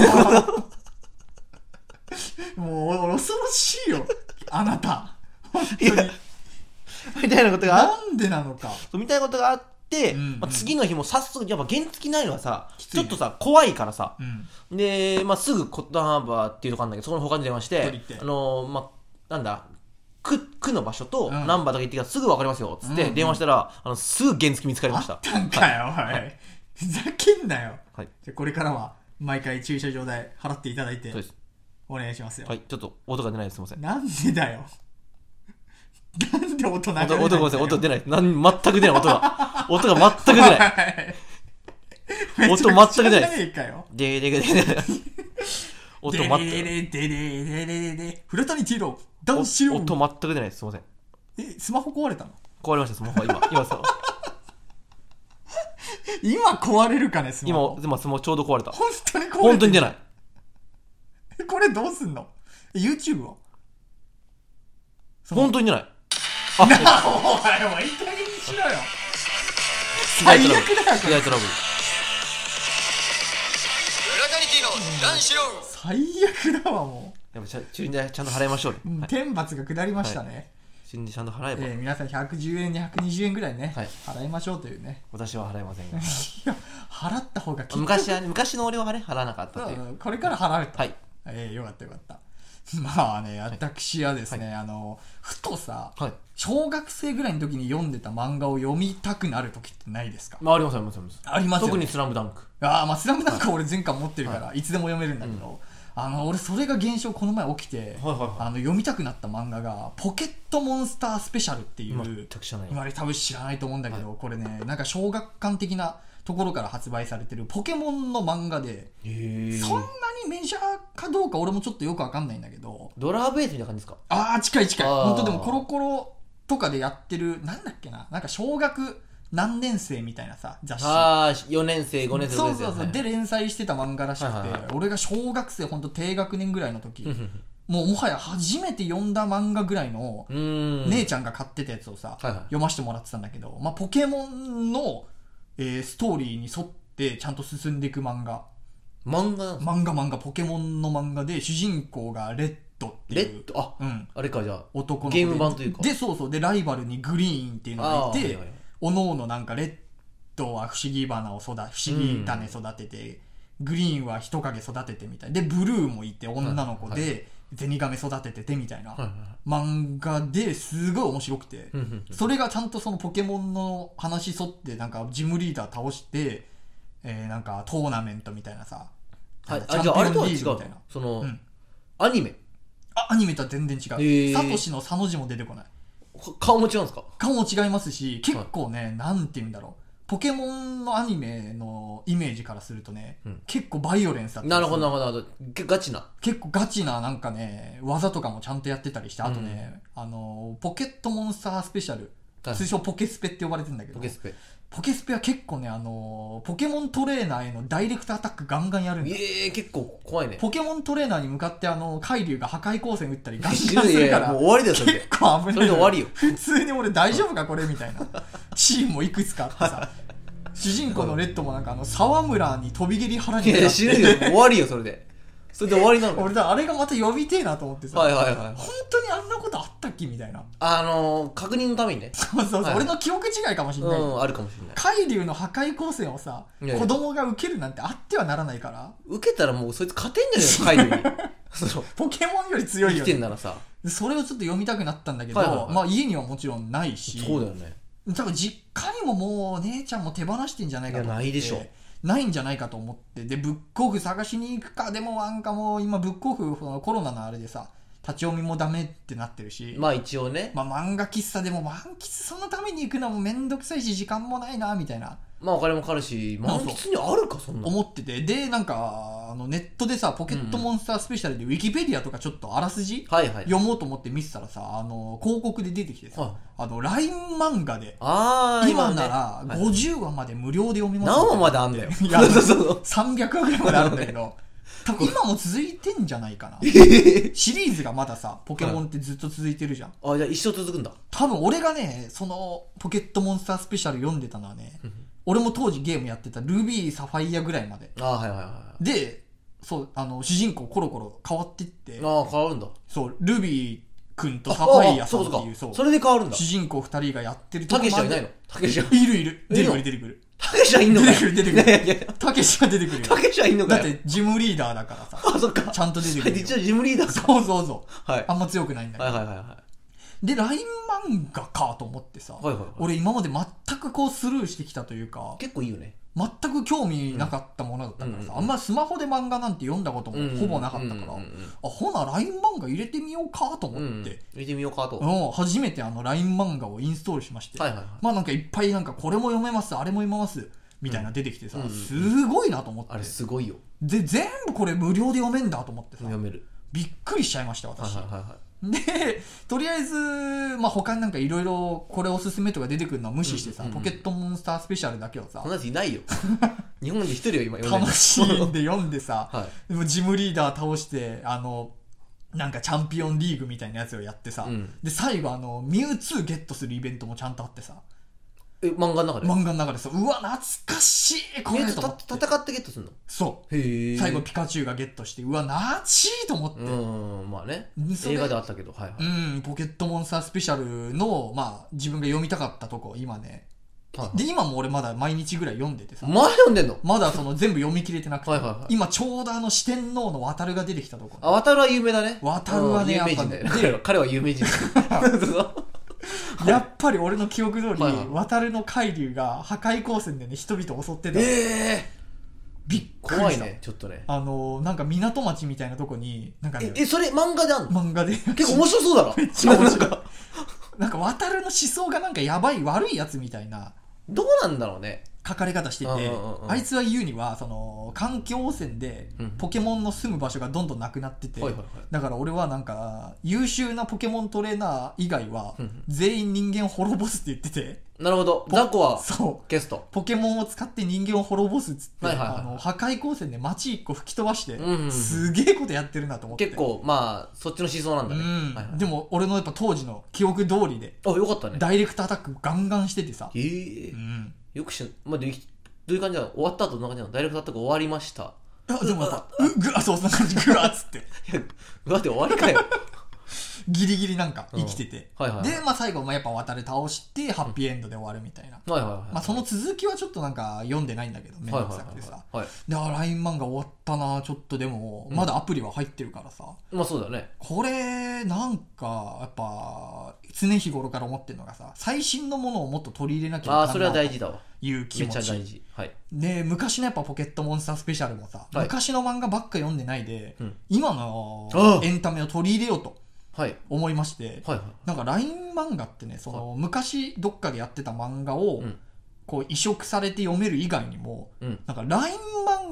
もう恐ろしいよ。あなた。本当に。みたいなことがあっなんでなのか。みたいなことがあって、うんうんまあ、次の日も早速、やっぱ原付ないのはさ、ちょっとさ、怖いからさ、うん。で、まあ、すぐコットンハーバーっていうとこあるんだけど、そこの他に電話してあのーまあ、なんだ、区、区の場所とうんナンバーだけ言ってからすぐ分かりますよ、つってうんうん電話したら、あの、すぐ原付見つかりあました。ったんかよ、おい。ふざけんなよ。はい。じゃあこれからは、毎回駐車場代払っていただいて。お願いしますよ。はい。ちょっと音が出ないです。すいません。なんでだよ。なんで音流れ音、音ごめんなさい。音出ない。なん、全く出ない。音が。音が全く出ない。い音全く出ない。ででででで。音全く、ででれれれれれ古谷ティーロー、ダンシロ音全く出ないです。すいません。え、スマホ壊れたの？壊れました、スマホは今。今さ、今壊れるかね、スマ今ホ。、今スマホちょうど壊れた。本当に壊れ本当に出ない。い。これどうすんの？え ?YouTube は？本当に出ない。お前、お前、いい加減にしろよ。最悪だよ、これ。意外トラブル。最悪だわ、もやっぱちゃ、駐輪代ちゃんと払いましょうね。う。うんはい。天罰が下りましたね。死んでちゃんと払えば、えー皆さん110円220円ぐらいね、はい。払いましょうというね。私は払えませんが。いや払った方がきっと。昔はね昔の俺はね払わなかったという。うんこれから払うと、はい。えーよかったよかったまあね私はですね、あのふとさはい。小学生ぐらいの時に読んでた漫画を読みたくなる時ってないですか？まあありますありますあります。ありますよね。特に「スラムダンク。ああまあスラムダンクは俺全巻持ってるから、い、つでも読めるんだけど、あの俺それが現象この前起きて、はいはいはい。あの読みたくなった漫画が「ポケットモンスタースペシャル」っていう、全く知らない。今まで多分知らないと思うんだけど、これねなんか小学館的なところから発売されてるポケモンの漫画で、そんなにメジャーかどうか俺もちょっとよくわかんないんだけど。ドラーベースみたいな感じですか？ああ近い近い。本当でもコロコロとかでやってるなんだっけな？なんか小学何年生みたいなさ雑誌。ああ4年生5年生6そうそうそう、で連載してた漫画らしくて、はいはいはい。俺が小学生本当低学年ぐらいの時、もうもはや初めて読んだ漫画ぐらいの姉ちゃんが買ってたやつをさ、はいはい。読ませてもらってたんだけど、まあ、ポケモンの、えーストーリーに沿ってちゃんと進んでいく漫画。漫画？漫画漫画。ポケモンの漫画で主人公がレッドっていう。レッド？あうん、あれかじゃあ男のゲーム版というか。でそうそう。でライバルにグリーンっていうのがいて、あーはいはいおのおのなんかレッドは不思議花を育て不思議種育てて、グリーンは人影育ててみたい。でブルーもいて女の子はで、ゼニガメ育てててみたいな、はいはい。漫画ですごい面白くて、それがちゃんとそのポケモンの話沿ってなんかジムリーダー倒して、えーなんかトーナメントみたいなさ、はい。あじゃああれとは違うのチャンピオンリーグみたいな。そのうん。アニメ？あアニメとは全然違う、サトシのサの字も出てこない。か顔も違うんですか？顔も違いますし結構ね、なんて言うんだろうポケモンのアニメのイメージからするとね、うん。結構バイオレンスだったりなるほどなするほど。ガチな。結構ガチななんかね技とかもちゃんとやってたりしてあとね、あのポケットモンスタースペシャル。はい通称ポケスペって呼ばれてるんだけど。ポケスペポケスペは結構ねあのポケモントレーナーへのダイレクトアタックガンガンやるんだ。ええ結構怖いね。ポケモントレーナーに向かってあの海竜が破壊光線打ったりガンガンいやいするからやもう終わりだよそれで。結構危ないそれで終わりよ。普通に俺大丈夫かこれみたいな。シーンもいくつかあってさ。主人公のレッドもなんかあの沢村に飛び蹴り腹にいや死ぬよ。終わりよそれでそれで終わりなの？俺だあれがまた呼びてえなと思ってさ、はいはいはい。本当にあんなことあったっけ？みたいな。あのー、確認のためにね。そうそうそう、はい。俺の記憶違いかもしんない、うんあるかもしれない。海竜の破壊光線をさいやいや。子供が受けるなんてあってはならないから。受けたらもうそいつ勝てんじゃないのカイルに。そのポケモンより強い生よね。きてんならさ。それをちょっと読みたくなったんだけど、はいはいはい。まあ家にはもちろんないし。そうだよね。多分実家にももう姉ちゃんも手放してんじゃないかと思って。いやないでしょないんじゃないかと思って。でブックオフ探しに行くか。でもなんかもう今ブックオフコロナのあれでさ立ち読みもダメってなってるし、まあ一応ね。まあ、漫画喫茶でも満喫そのために行くのもめんどくさいし時間もないなみたいなまあお金もかかるし満喫にあるかそんな。の思ってて。でなんかあのネットでさ「ポケットモンスタースペシャル」でウィキペディアとかちょっとあらすじはいはい。読もうと思って見てたらさあの広告で出てきてさ、はい。あの LINE 漫画でああ今ならはい。50話まで無料で読みます何話まであんだよ。いやそうそうそう。300話ぐらいまであるんだけど。多分今も続いてんじゃないかな。シリーズがまださポケモンってずっと続いてるじゃん。あじゃあ一生続くんだ。多分俺がねそのポケットモンスタースペシャル読んでたのはね俺も当時ゲームやってたルビーサファイアぐらいまで。あはいはいはでそうあの主人公コロコロ変わってって。いああ変わるんだ。そうルビー君とサファイアさんっていうそうそれで変わるんだ。主人公2人がやってる。とたこまでけしはいないの？たけしはいるいる。出てくる出てくる。たけしはいんの出てくる出てくる。いやいやいや。たけしが出てくるよ。たけしはいんのかよだってジムリーダーだからさ。あそっか。ちゃんと出てくるよ。一応ジムリーダーか。そうそうそう。はい。あんま強くないんだけど、はいはいはいはで LINE 漫画かと思ってさ、いはいはいはい。俺今まで全くこうスルーしてきたというか結構いいよね。全く興味なかったものだったからさ、うんうんあんまスマホで漫画なんて読んだこともほぼなかったから、うんうん。うんうんあほな LINE 漫画入れてみようかと思って、うん見てみようかと。うん初めてあの LINE 漫画をインストールしまして、はいはいはい。まあなんかいっぱいなんかこれも読めますあれも読めますみたいな出てきてさ、うんすごいなと思って、あれすごいよ。で全部これ無料で読めんだと思ってさ。読める。びっくりしちゃいましたはい私、はいはいはいでとりあえず、まあ、他になんかいろいろこれおすすめとか出てくるのは無視してさ、うんうんポケットモンスタースペシャルだけをさ。そんなやついないよ。日本で一人よ今読んでる。楽しんで読んでさ、はい。でもジムリーダー倒してあのなんかチャンピオンリーグみたいなやつをやってさ、うん。で最後あのミュウツーゲットするイベントもちゃんとあってさえ漫画の中で？漫画の中でさう。わ懐かしい。こえれと思って。た戦ってゲットするの？そう。へえ。最後ピカチュウがゲットしてうわ懐かしいと思って、うーんまあね。映画ではあったけどはいはい。うん、ポケットモンスタースペシャルの、まあ、自分が読みたかったとこ、今ね。で、今も俺まだ毎日ぐらい読んでてさ。前読んでんの？まだその全部読み切れてなくて。はいはいはい。今ちょうどあの四天王の渡るが出てきたとこ。あ渡るは有名だね。渡るはねうん有名人だよ。やっぱ彼は彼は有名人だよ やっぱり俺の記憶通り、はいはい。渡るの海流が破壊光線でね、人々を襲ってた。ええびっくり。怖いねちょっとね。あの、なんか港町みたいなとこに、なんかねえ、えそれ漫画であんの？漫画で。結構面白そうだな。めっちゃ面白い。なんか。なんか渡るの思想がなんかやばい悪いやつみたいな。どうなんだろうね書かれ方してて、あいつは言うにはその環境汚染でうん。ポケモンの住む場所がどんどんなくなってて、だから俺はなんか優秀なポケモントレーナー以外は全員人間を滅ぼすって言ってて、なるほど。ポザコはそう。ゲスト。ポケモンを使って人間を滅ぼすっつって、破壊光線で街一個吹き飛ばして、すげえことやってるなと思って結構まあそっちの思想なんだね、でも俺のやっぱ当時の記憶通りであよかったね。ダイレクトアタックガンガンしててさ、ええ。うん、よくしまあでどういう感じなの？終わった後どんな感じなの？ダイレクトアタック終わりました。あでもやっぱうぐあそうそんな感じ。ぐわっつって。いやうわって終わりかよギリギリなんか生きてて、はいはいはい。で、まあ、最後、まあ、やっぱ渡れ倒してハッピーエンドで終わるみたいな、はいはいはいまあ、その続きはちょっとなんか読んでないんだけどめんどくさくてさ、はい。であ LINE 漫画終わったなちょっとでも、まだアプリは入ってるからさ。まあそうだね。これなんかやっぱ常日頃から思ってるのがさ最新のものをもっと取り入れなきゃいけないああそれは大事だわ。いう気めっちゃ持ち大事。はい。で昔のやっぱポケットモンスタースペシャルもさ、はい。昔の漫画ばっか読んでないで、うん。今のエンタメを取り入れようと。はい思いまして、はいはい。なんか LINE 漫画ってねその昔どっかでやってた漫画をうん。こう移植されて読める以外にもうん。なんか LINE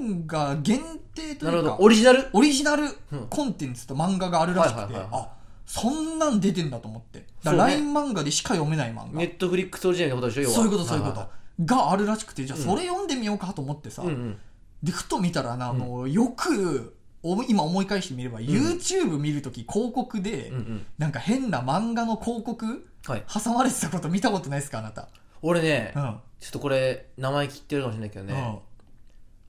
漫画限定とないうかオリジナル？オリジナルうん。コンテンツと漫画があるらしくてはいはいはいはい。あそんなん出てんだと思って。だから LINE 漫画でしか読めない漫画。ネットフリックスオリジナルのことでしょそういうことそういうこと。はがあるらしくてじゃあうん。それ読んでみようかと思ってさ。いはいうんうん。でふと見たらなあのよくお今思い返してみれば YouTube 見るとき広告でうんうん。なんか変な漫画の広告はい。挟まれてたこと見たことないですかあなた？俺ねうん。ちょっとこれ名前切ってるかもしれないけどうん。ね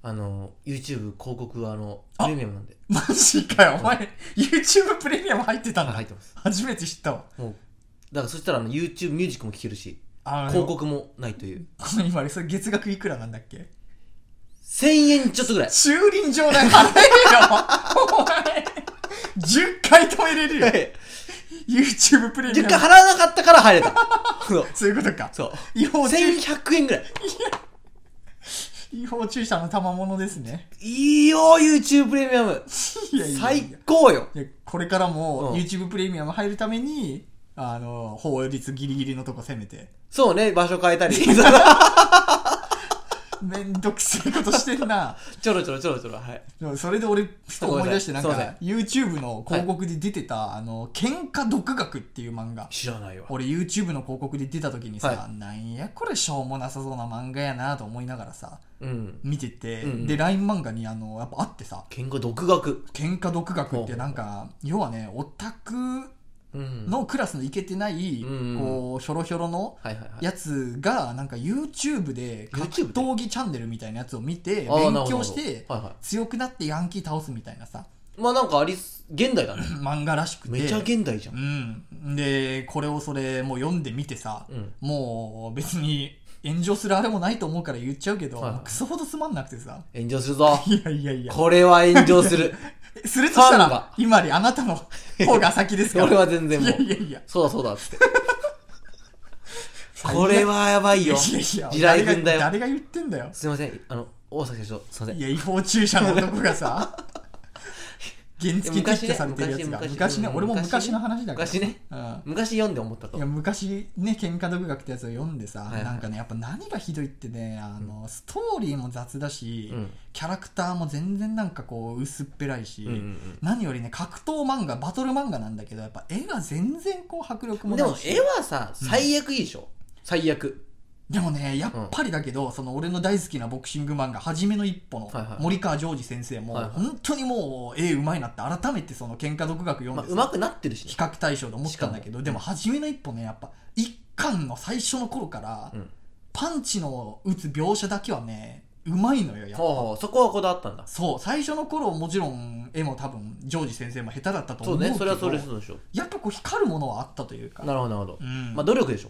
あの YouTube 広告はあのあプレミアムなんで。マジかよお前 YouTube プレミアム入ってたんだ。入ってます。初めて知ったわ。もうだからそしたらあの YouTube ミュージックも聴けるし広告もないという。この今それ月額いくらなんだっけ？1000円ちょっとぐらい。駐輪場代払えよ。お前。10回止めれるよ。YouTube プレミ10回アム払わなかったから入れた。そう。そういうことか。そう。違法駐1100円ぐらい。違法駐車の賜物ですね。いいよ YouTube プレミアム。いやいやいや。最高よ。でこれからもうん。YouTube プレミアム入るためにあの法律ギリギリのとこ攻めて。そうね場所変えたり めんどくせえことしてんな。ちょろちょろちょろちょろはい。でもそれで俺ふと思い出してなんか YouTube の広告で出てた、あの喧嘩独学っていう漫画。知らないわ。俺 YouTube の広告で出た時にさ、はなんやこれしょうもなさそうな漫画やなと思いながらさうん。見てて、うんうん。で LINE 漫画にあのやっぱあってさ。喧嘩独学。喧嘩独学ってなんか要はねオタクうんのクラスのいけてない、うんこうひょろひょろのやつがなんか YouTube で格闘技チャンネルみたいなやつを見て勉強して強くなってヤンキー倒すみたいなさ。いまあなんかありす現代だね。漫画らしくて。めちゃ現代じゃん。うん。でこれをそれもう読んでみてさ、うん。もう別に炎上するあれもないと思うから言っちゃうけど、はいはいクソほどつまんなくてさ。炎上するぞ。いやいやいや。これは炎上する するとしたらファンが。今よりあなたの方が先ですか？ら俺は全然もう。いやいやいや。そうだそうだっつって。これはやばいよ。いやいや地雷軍だよ。誰が誰が言ってんだよ。すいません。あの大崎社長すいません。いや違法駐車の男がさ原付撤去されてるやつが。昔ね昔昔ねうん俺も昔の話だから昔ね。うん。昔読んで思ったと。いや昔ね喧嘩独学ってやつを読んでさ、はいはい。なんかねやっぱ何がひどいってねあの、ストーリーも雑だし、うん。キャラクターも全然なんかこう薄っぺらいし、うんうんうん。何よりね格闘漫画バトル漫画なんだけどやっぱ絵が全然こう迫力もでもないし。絵はさ最悪いいでしょ。最悪でもねやっぱりだけど、その俺の大好きなボクシング漫画「はじめの一歩」の森川ジョージ先生も、はいはい。本当にもう絵うまいなって改めてその喧嘩独学読んでさ、まあうまくなってるしね。比較対象で思ったんだけどでも初めの一歩ねやっぱ一巻の最初の頃から、うん。パンチの打つ描写だけはねうまいのよやっぱ。そこはこだわったんだ。そう最初の頃もちろん絵も多分ジョージ先生も下手だったとそう思うけどねそれはそれそうでしょ。やっぱこう光るものはあったというか。なるほどなるほど、うん。まあ努力でしょ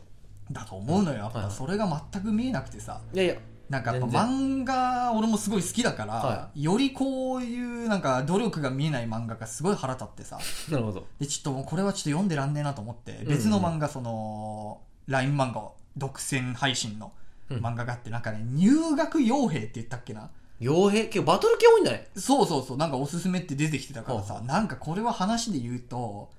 だと思うのよ。やっぱそれが全く見えなくてさ。いやいや。なんかやっぱ全漫画俺もすごい好きだから、はよりこういうなんか努力が見えない漫画がすごい腹立ってさ。なるほど。でちょっともうこれはちょっと読んでらんねえなと思ってん。別の漫画その LINE 漫画を独占配信のうん。漫画があってなんかね入学傭兵って言ったっけな？傭兵？結構バトル系多いんだね。そうそうそう。なんかおすすめって出てきてたからさなんかこれは話で言うと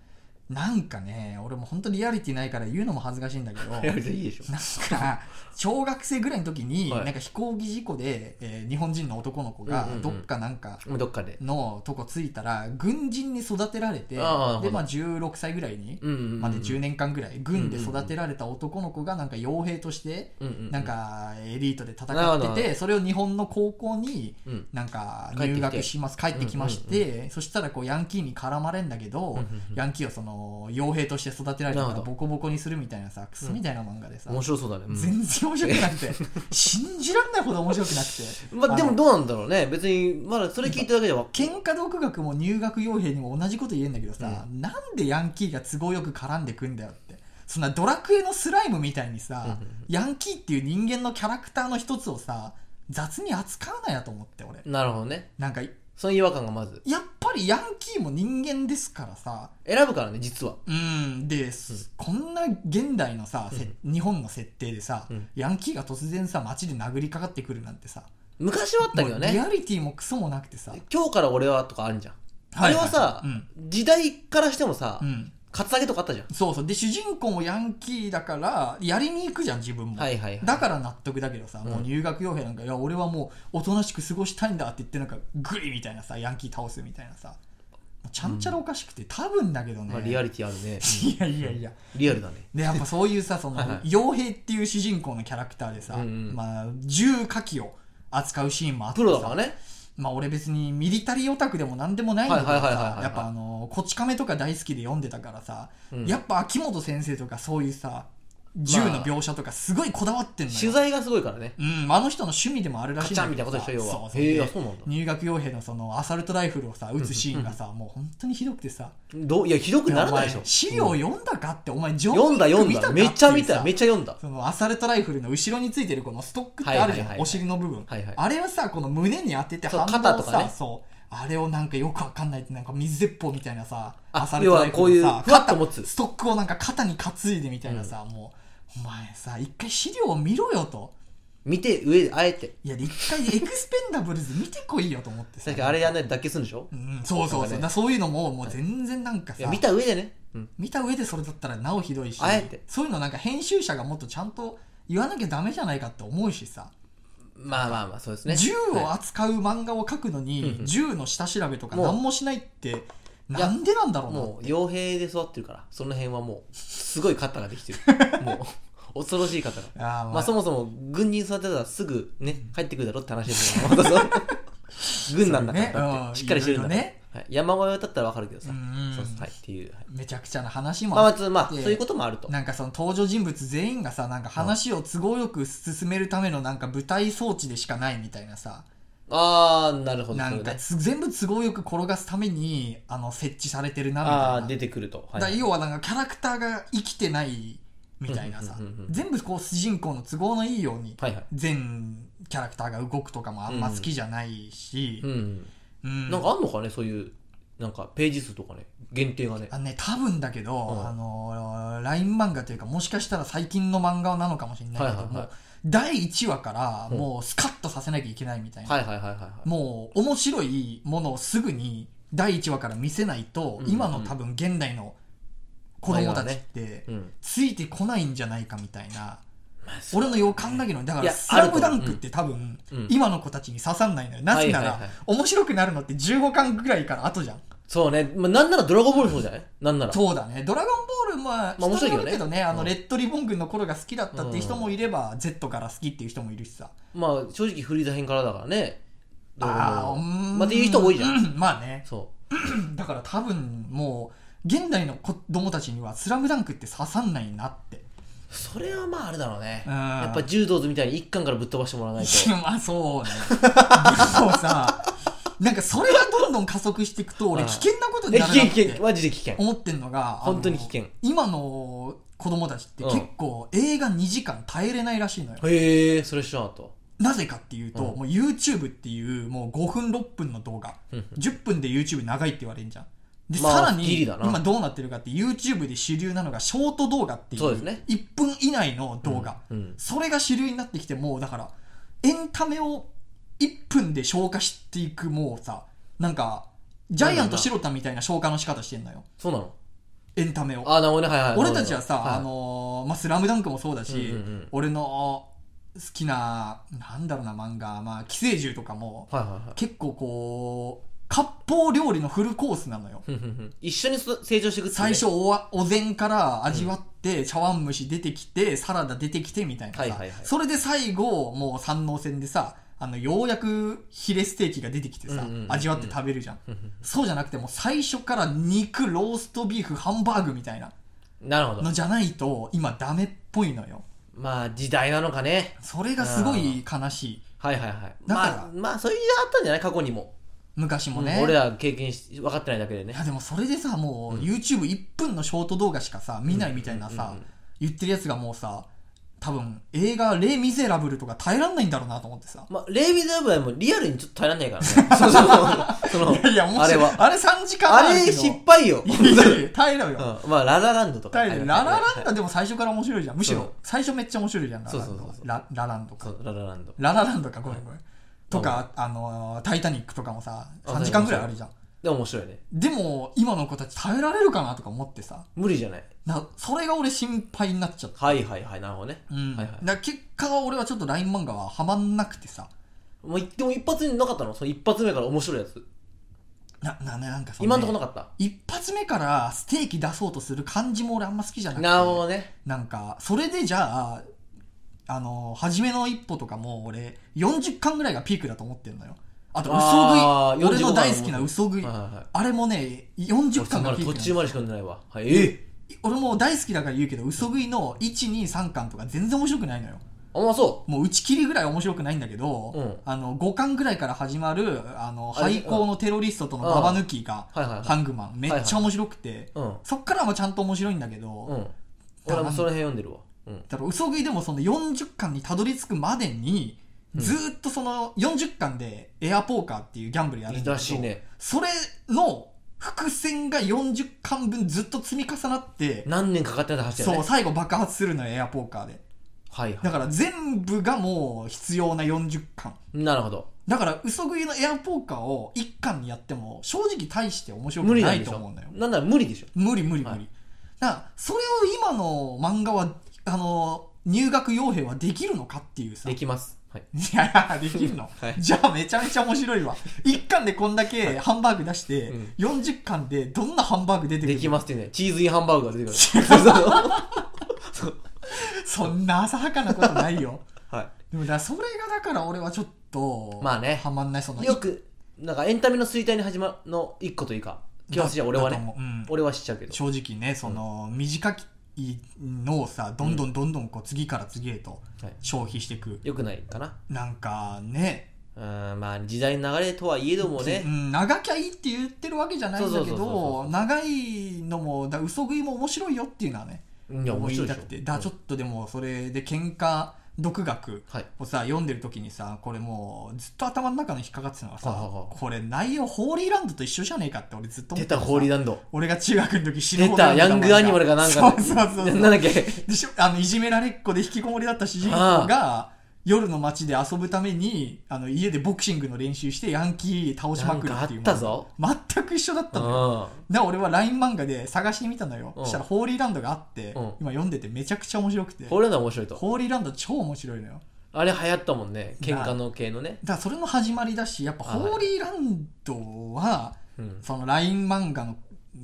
なんかね俺も本当リアリティないから言うのも恥ずかしいんだけど いや別にいいでしょ。なんか小学生ぐらいの時に、はい。なんか飛行機事故で、えー日本人の男の子がうんうんうん。どっかなんかどっかで。のとこ着いたら軍人に育てられてで、まあ、16歳ぐらいに、うんうんうんまで10年間ぐらい軍で育てられた男の子がなんか傭兵としてうんうんうんなんかエリートで戦なるほど。っててそれを日本の高校にうん。なんか入学します帰ってきましてそしたらこうヤンキーに絡まれんだけどうんうんうん。ヤンキーをその傭兵として育てられたからボコボコにするみたいなさクソみたいな漫画でさ面白そうだね、うん。全然面白くなくて信じらんないほど面白くなくて。まあでものどうなんだろうね。別にまだそれ聞いただけでは。喧嘩独学も入学傭兵にも同じこと言えんだけどさ、なんでヤンキーが都合よく絡んでくんだよって。そんなドラクエのスライムみたいにさ、うんうんうん。ヤンキーっていう人間のキャラクターの一つをさ雑に扱うなやと思って俺。なるほどね。なんかその違和感がまず。やっぱりヤンキーも人間ですからさ。選ぶからね実は。うんで、こんな現代のさ、せ日本の設定でさ、うん。ヤンキーが突然さ街で殴りかかってくるなんてさ。昔はあったけどね。もうリアリティもクソもなくてさ。今日から俺はとかあるじゃん、あれはさ、うん。時代からしてもさ、うんカツアゲとかあったじゃん。そうそう。で主人公もヤンキーだからやりに行くじゃん自分も、はいはいはい。だから納得だけどさ、うん。もう入学傭兵なんかいや俺はもうおとなしく過ごしたいんだって言ってなんかグリみたいなさヤンキー倒すみたいなさ。ちゃんちゃらおかしくて、多分だけどね、まあ、リアリティあるね、いやいやいや。リアルだね。でやっぱそういうさそのはいはい。傭兵っていう主人公のキャラクターでさ、うんうん。まあ、銃火器を扱うシーンもあってプロだからねまあ俺別にミリタリーオタクでも何でもないんだけどはいはいはいはいはい。さやっぱあのこち亀とか大好きで読んでたからさ、うん。やっぱ秋元先生とかそういうさ銃の描写とかすごいこだわってんのよ、取材がすごいからね。うん、あの人の趣味でもあるらしいんだけどさ。カチャンみたいなことでしょ要は。そうそう。でへえあそうなんだ。入学傭兵のそのアサルトライフルをさ撃つシーンがさ、もう本当にひどくてさ。どういやひどくならないでしょ。資料読んだかって、お前ジョン読んだ読んだ。めっちゃ見た。めっちゃ読んだ。そのアサルトライフルの後ろについてるこのストックってあるじゃん、はいはいはいはい。お尻の部分、はいはい。あれをさこの胸に当ててそう反肩とかね。そう。あれをなんかよくわかんないってなんか水鉄砲みたいなさあアサルトライフルのさ要はこういうふわっと持つ。肩ストックをなんか肩に担いでみたいなさ、もうお前さ一回資料を見ろよと。見て上であえて。いやで一回エクスペンダブルズ見てこいよと思ってさ。確かにあれやんないと脱臼するんでしょ？うん、そうそうそう、ね。そういうのももう全然なんかさ。見た上でね、うん、見た上でそれだったらなおひどいし。あえて。そういうのなんか編集者がもっとちゃんと言わなきゃダメじゃないかって思うしさ、まあまあまあそうですね。銃をは扱う漫画を描くのに、銃の下調べとか何もしないってなんでなんだろうもう傭兵で育ってるから。その辺はもうすごい肩ができてる。もう恐ろしい肩が。あー、まあ。まあそもそも軍人育てたらすぐね帰ってくるだろって話ですけど 軍なんだからっうんてしっかりしてるんだから。ね。はい、山小屋だったらわかるけどさ、そうはいっていう、はい。めちゃくちゃな話もまあ、あって、まあまあそういうこともあると。なんかその登場人物全員がさなんか話を都合よく進めるためのなんか舞台装置でしかないみたいなさああなるほどなんか全部都合よく転がすためにあの設置されてるなみたいな。ああ出てくると、はい、だ要はなんかキャラクターが生きてないみたいなさ。うんうんうんうん全部こう主人公の都合のいいように全キャラクターが動くとかもあんま好きじゃないし。う、ん、うん。なんかあんのかねそういうなんかページ数とかね限定がね。あのね多分だけど、うん。あの LINE 漫画というかもしかしたら最近の漫画なのかもしれないけど、はいはいはい第1話からう。んもうスカッとさせなきゃいけないみたいな、はいはいはいはいはい。もう面白いものをすぐに第1話から見せないと、うんうん今の多分現代の子供たちって、うん。ついてこないんじゃないかみたいな、俺の予感だけどだかいやら「スラムダンクって多分、うん。今の子たちに刺さんないのよ。なぜなら、はいはいはい。面白くなるのって15巻ぐらいから後じゃんそうね、まあ、なんならドラゴンボールもそうじゃない？なんなら。そうだね。ドラゴンボールまあまあ面白いけどね。人によるけどね。あのうん。レッドリボン軍の頃が好きだったっていう人もいれば、Z から好きっていう人もいるしさ。まあ正直フリーザ編からだからね。ドラゴンあボールーうーん。まあっていう人多いじゃん、うまあね。そだから多分もう現代の子供たちには「スラムダンクって刺さんないなって。うそれはまああれだろうね。うん。やっぱ柔道図みたいに一巻からぶっ飛ばしてもらわないと。まあそうね。でもさ なんかそれがどんどん加速していくと俺はい危険なことにえなるなってマジで危険。思ってんのが本当に危険。今の子供たちって結構映画2時間耐えれないらしいのよ、へえそれ知らなかなぜかっていうと、うん。もう YouTube っていうもう5分6分の動画。うん。10分で YouTube 長いって言われるじゃん。で、まあさらに今どうなってるかって YouTube で主流なのがショート動画っていうそうですね。1分以内の動画、うんうん。それが主流になってきてもうだからエンタメを1分で消化していくもうさなんかジャイアント白田みたいな消化の仕方してんのよ。そうなの？エンタメを。あなるほどね。はいはい俺たちはさ、いあのーまあ、スラムダンクもそうだし、うんうんうん俺の好きな、なんだろうな、漫画、まあ、寄生獣とかも、はいはいはい。結構こう、割烹料理のフルコースなのよ。ふんふんふん。一緒にそ成長していくっていうね。最初おわ、お膳から味わって、茶碗蒸し出てきて、サラダ出てきてみたいなさ、はいはいはい。それで最後、もう三能線でさ、あの、ようやくヒレステーキが出てきてさ、味わって食べるじゃん。そうじゃなくてもう最初から肉、ローストビーフ、ハンバーグみたいな。なるほど。のじゃないと、今ダメっぽいのよ。まあ時代なのかね。それがすごい悲しい。はいはいはい。だからまあまあそういう時代あったんじゃない過去にも。昔もね。うん俺ら経験し分かってないだけでね。いやでもそれでさ、もう YouTube1 分のショート動画しかさ、見ないみたいなさ言ってるやつがもうさ、多分映画レイ・ミゼラブルとか耐えらんないんだろうなと思ってさ。まあレイビー・ザーブはもうリアルにちょっと耐えらんないからね。そうそうそう。いやいや、もあれは。あれ3時間あれ失敗よ。いやいやいや耐えろよ。うん。まあララランドとか。耐える。ララランドドでも最初から面白いじゃん。むしろ最初めっちゃ面白いじゃん、ラランドそうそうそうそう。ララランドか。ララランド。ララランドか、ごめんごめん。とか、あのー、タイタニックとかもさ、あ3時間ぐらいあるじゃん。でも面白いね。でも、今の子たち耐えられるかなとか思ってさ、無理じゃない。なそれが俺心配になっちゃった。はいはいはいなるほどね。うん。はいはい。だから結果は俺はちょっと LINE 漫画はハマんなくてさ、もう言っても一発になかったの？その一発目から面白いやつ。な、な、なんかそのね今んとこなかった？一発目からステーキ出そうとする感じも俺あんま好きじゃなくて。なるほどね。なんか、それでじゃあ、あの、初めの一歩とかも俺、40巻ぐらいがピークだと思ってんのよ。あと、嘘あー食い。俺の45大好きな嘘食い。はいはいはい。あれもね、40巻がピークなの途中までしか読んでないわ。はいえ？え俺も大好きだから言うけど、嘘食いの1、2、3巻とか全然面白くないのよ。あまあそもう打ち切りぐらい面白くないんだけど、うん。あの、5巻ぐらいから始まる、あの、あれ？廃校のテロリストとのババ抜きが、はいはいはい。ハングマン、めっちゃ面白くて、ううん。そっからもちゃんと面白いんだけど、うん。俺もその辺読んでるわ。うん。だから嘘食いでもその40巻にたどり着くまでに、ずーっとその40巻でエアポーカーっていうギャンブルやるんだけど、ねそれの伏線が40巻分ずっと積み重なって、何年かかってた話だよそう、ね最後爆発するのよ、エアポーカーで。はいはだから全部がもう必要な40巻。いなるほどだから、嘘食いのエアポーカーを1巻にやっても、正直大して面白くないと思うんだよ。なんなら無理でしょ？無理無理無理。はいだから、それを今の漫画は、あの、入学傭兵はできるのかっていうさ。できますはい。いやできるの、はい。じゃあめちゃめちゃ面白いわ。1巻でこんだけハンバーグ出して、うん。40巻でどんなハンバーグ出てくるできますってね。チーズインハンバーグが出てくる。そんな浅はかなことないよ。はでもだそれがだから俺はちょっと、まあね。はまんない、その、いよくなんかエンタメの衰退に始まるの一個というか気持ちは俺はね。思う。うん。俺は知っちゃうけど。正直ね、その、短いのをさ、どんどんどんどんこう次から次へとはい。消費していく。よくないかな。なんかね、うんまあ時代の流れとはいえどもうねん、長きゃいいって言ってるわけじゃないんだけそうそうそうそうど、長いのも、だ嘘食いも面白いよっていうのはね、いや面思白いでしたくて。だからちょっとでもそれで喧嘩独学はい。をさ、読んでる時にさ、これもうずっと頭の中に引っかかってたのがさはあはあ、これ内容ホーリーランドと一緒じゃねえかって俺ずっと思出ってさ。たホーリーランド。俺が中学の時死ぬ出ほど読んでたヤングアニマルかなんかそうそうそうそう。なんだっけ。でしょあの、いじめられっ子で引きこもりだった主人公が、夜の街で遊ぶために、あの、家でボクシングの練習してヤンキー倒しまくるっていう。あったぞ。全く一緒だったうのよ。んだから俺は LINE 漫画で探してみたのよ。うんそしたらホーリーランドがあって、うん今読んでてめちゃくちゃ面白くて。ホーリーランドは面白いとホーリーランド超面白いのよ。あれ流行ったもんね喧嘩の系のねだからそれの始まりだし、やっぱホーリーランドは、うんその LINE 漫画の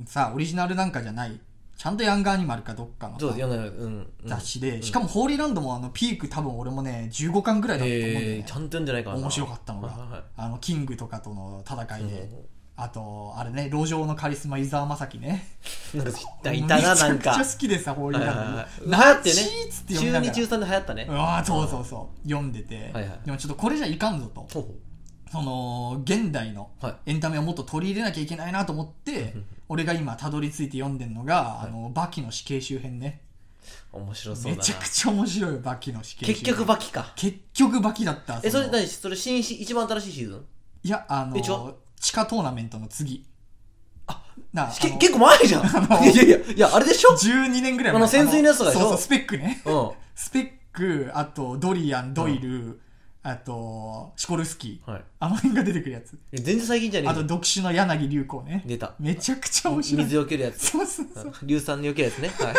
さ、オリジナルなんかじゃない、ちゃんとヤングアニマルかどっかのさそうですよねうんうん雑誌で、しかもホーリーランドもあのピーク多分俺もね、15巻ぐらいだったと思うんだよねえーちゃんと読んでないからな面白かったのが、はいはいはいあの、キングとかとの戦いで、うんあと、あれね、路上のカリスマ伊沢正樹ね。なんかいたな、なんか。めちゃくちゃ好きでさ、こういうの。はいはいはい流ナ行ってねチーっつって読中2、みながら中3で流行ったね。うわーそうそうそう。読んでて。はいはいでもちょっとこれじゃいかんぞと。ほうほその、現代のはいエンタメをもっと取り入れなきゃいけないなと思って、俺が今たどり着いて読んでんのが、あの、バキの死刑囚編ね。う面白そう。めちゃくちゃ面白いよ、バキの死刑。結局バキか。結局バキだった。え、それの何？それ新し、一番新しいシーズン？いや、あの地下トーナメントの次。あ、なけ結構前じゃん。いやいやいや、あれでしょ？12年ぐらいあの潜水のやつとかでしょ？そうそう、スペックね。うん。スペック、あと、ドリアン、ドイル、あと、シコルスキー。はい。あの辺が出てくるやつ。え全然最近じゃねえあと、読書の柳流行ね。出た。めちゃくちゃ面白い。水よけるやつ。そうそうそう。硫酸によけるやつね。はい。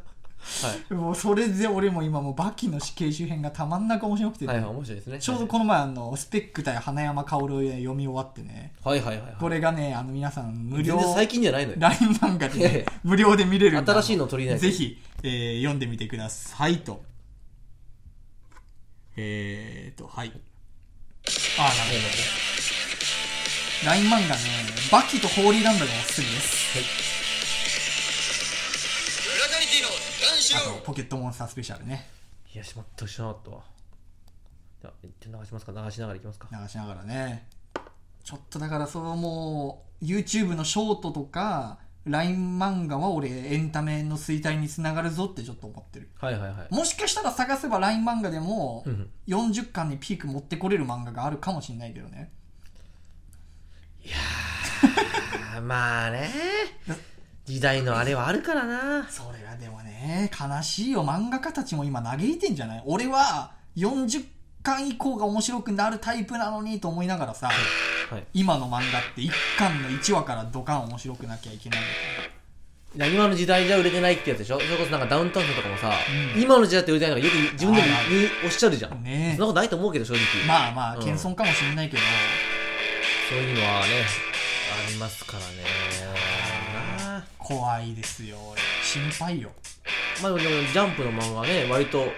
もうそれで俺も今もうバキの死刑囚編がたまんなく面白くてね、はい。はいはい、面白いですね。ちょうどこの前あのスペック対花山薫を読み終わってねはいはいはいはい。これがねあの皆さん無料全然最近じゃないのよ。LINE 漫画で、ね、無料で見れる新しいの取りないとぜひ、えー読んでみてくださいとえーとはい。ああなるほど。LINE 漫画ねバキとホーリーランドがおすすめです。フラタニティの男子のあとポケットモンスタースペシャルね。いや、しまってほしいなかったわ。じゃあ、一応流しますか？流しながらいきますか？流しながらね。ちょっとだからそのもう YouTube のショートとか LINE 漫画は俺エンタメの衰退につながるぞってちょっと思ってるはいはいはい。もしかしたら探せば LINE 漫画でもうんうん40巻にピーク持ってこれる漫画があるかもしれないけどねあ まあね。時代のあれはあるからな。それがでもね悲しいよ漫画家たちも今嘆いてんじゃない？俺は40巻以降が面白くなるタイプなのにと思いながらさはい。今の漫画って1巻の1話からドカン面白くなきゃいけないみたいな。今の時代じゃ売れてないってやつでしょ？それこそなんかダウンタウンさんとかもさ、うん。今の時代って売れてないからよく自分でもおっしゃるじゃん。ねそんなことないと思うけど、正直。まあまあうん謙遜かもしれないけど、そういうのはね、ありますからね。な怖いですよ。心配よ、まあでも、ジャンプの漫画はね、割と、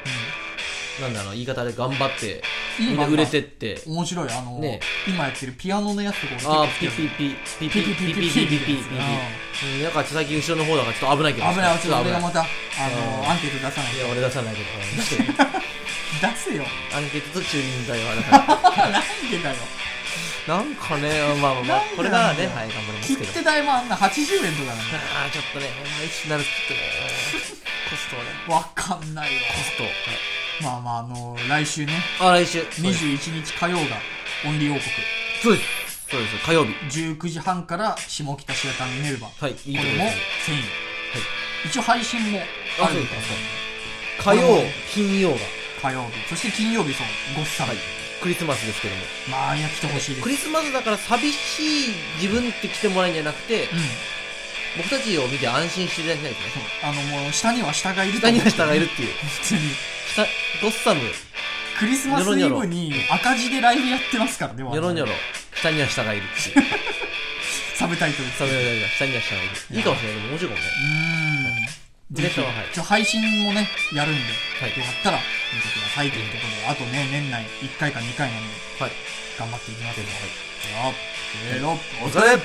なんだろう、言い方で頑張って、いい漫画みんな売れてって、面白いあの、ね今やってるピアノのやつとかああ俺、ピピピ、ピピピ、ピピピ、ピピピ、なんか最近後ろの方だからちょっと危ないけど。危ないちょっと俺がまた。たあのうんアンケート出さないいや、俺出さないけど。出せよアンケートと駐輪代は、だから。なんでだよなんかね、まあまあまあ、これならね、はい、頑張りますけど。切手代もあんな80円とかなんだああ、ちょっとね、毎日なるってね、コストはね、わかんないわコスト。まあまああの来週ね。あ、来週。そうです21日火曜がオンリー王そうです。そうです。火曜日。国19時半から下北白玉ミネルヴァはい、いいとこれも思います。1000円、一応配信もあるみたい火曜、金曜が、火曜日。そして金曜日そう。ごっさま、クリスマスですけども。まあいや来てほしいです。クリスマスだから寂しい自分って来てもらうんじゃなくて、うん僕たちを見て安心していただきたいですね。あのもう下には下がいると下には下がいるっていう。普通に。下、ゴッサム、クリスマスイブに赤字でライブやってますからねニョロニョロ、下には下がいるっていう。サブタイトル下には下には下がいる。いいかもしれないけど、面白いかもね。うーん。ぜひ、ネタははい。一応配信もねやるんで、はい。よかったら見てくださいということであとね年内1回か2回なんではい。頑張っていきますよ、はい、せーのお疲れ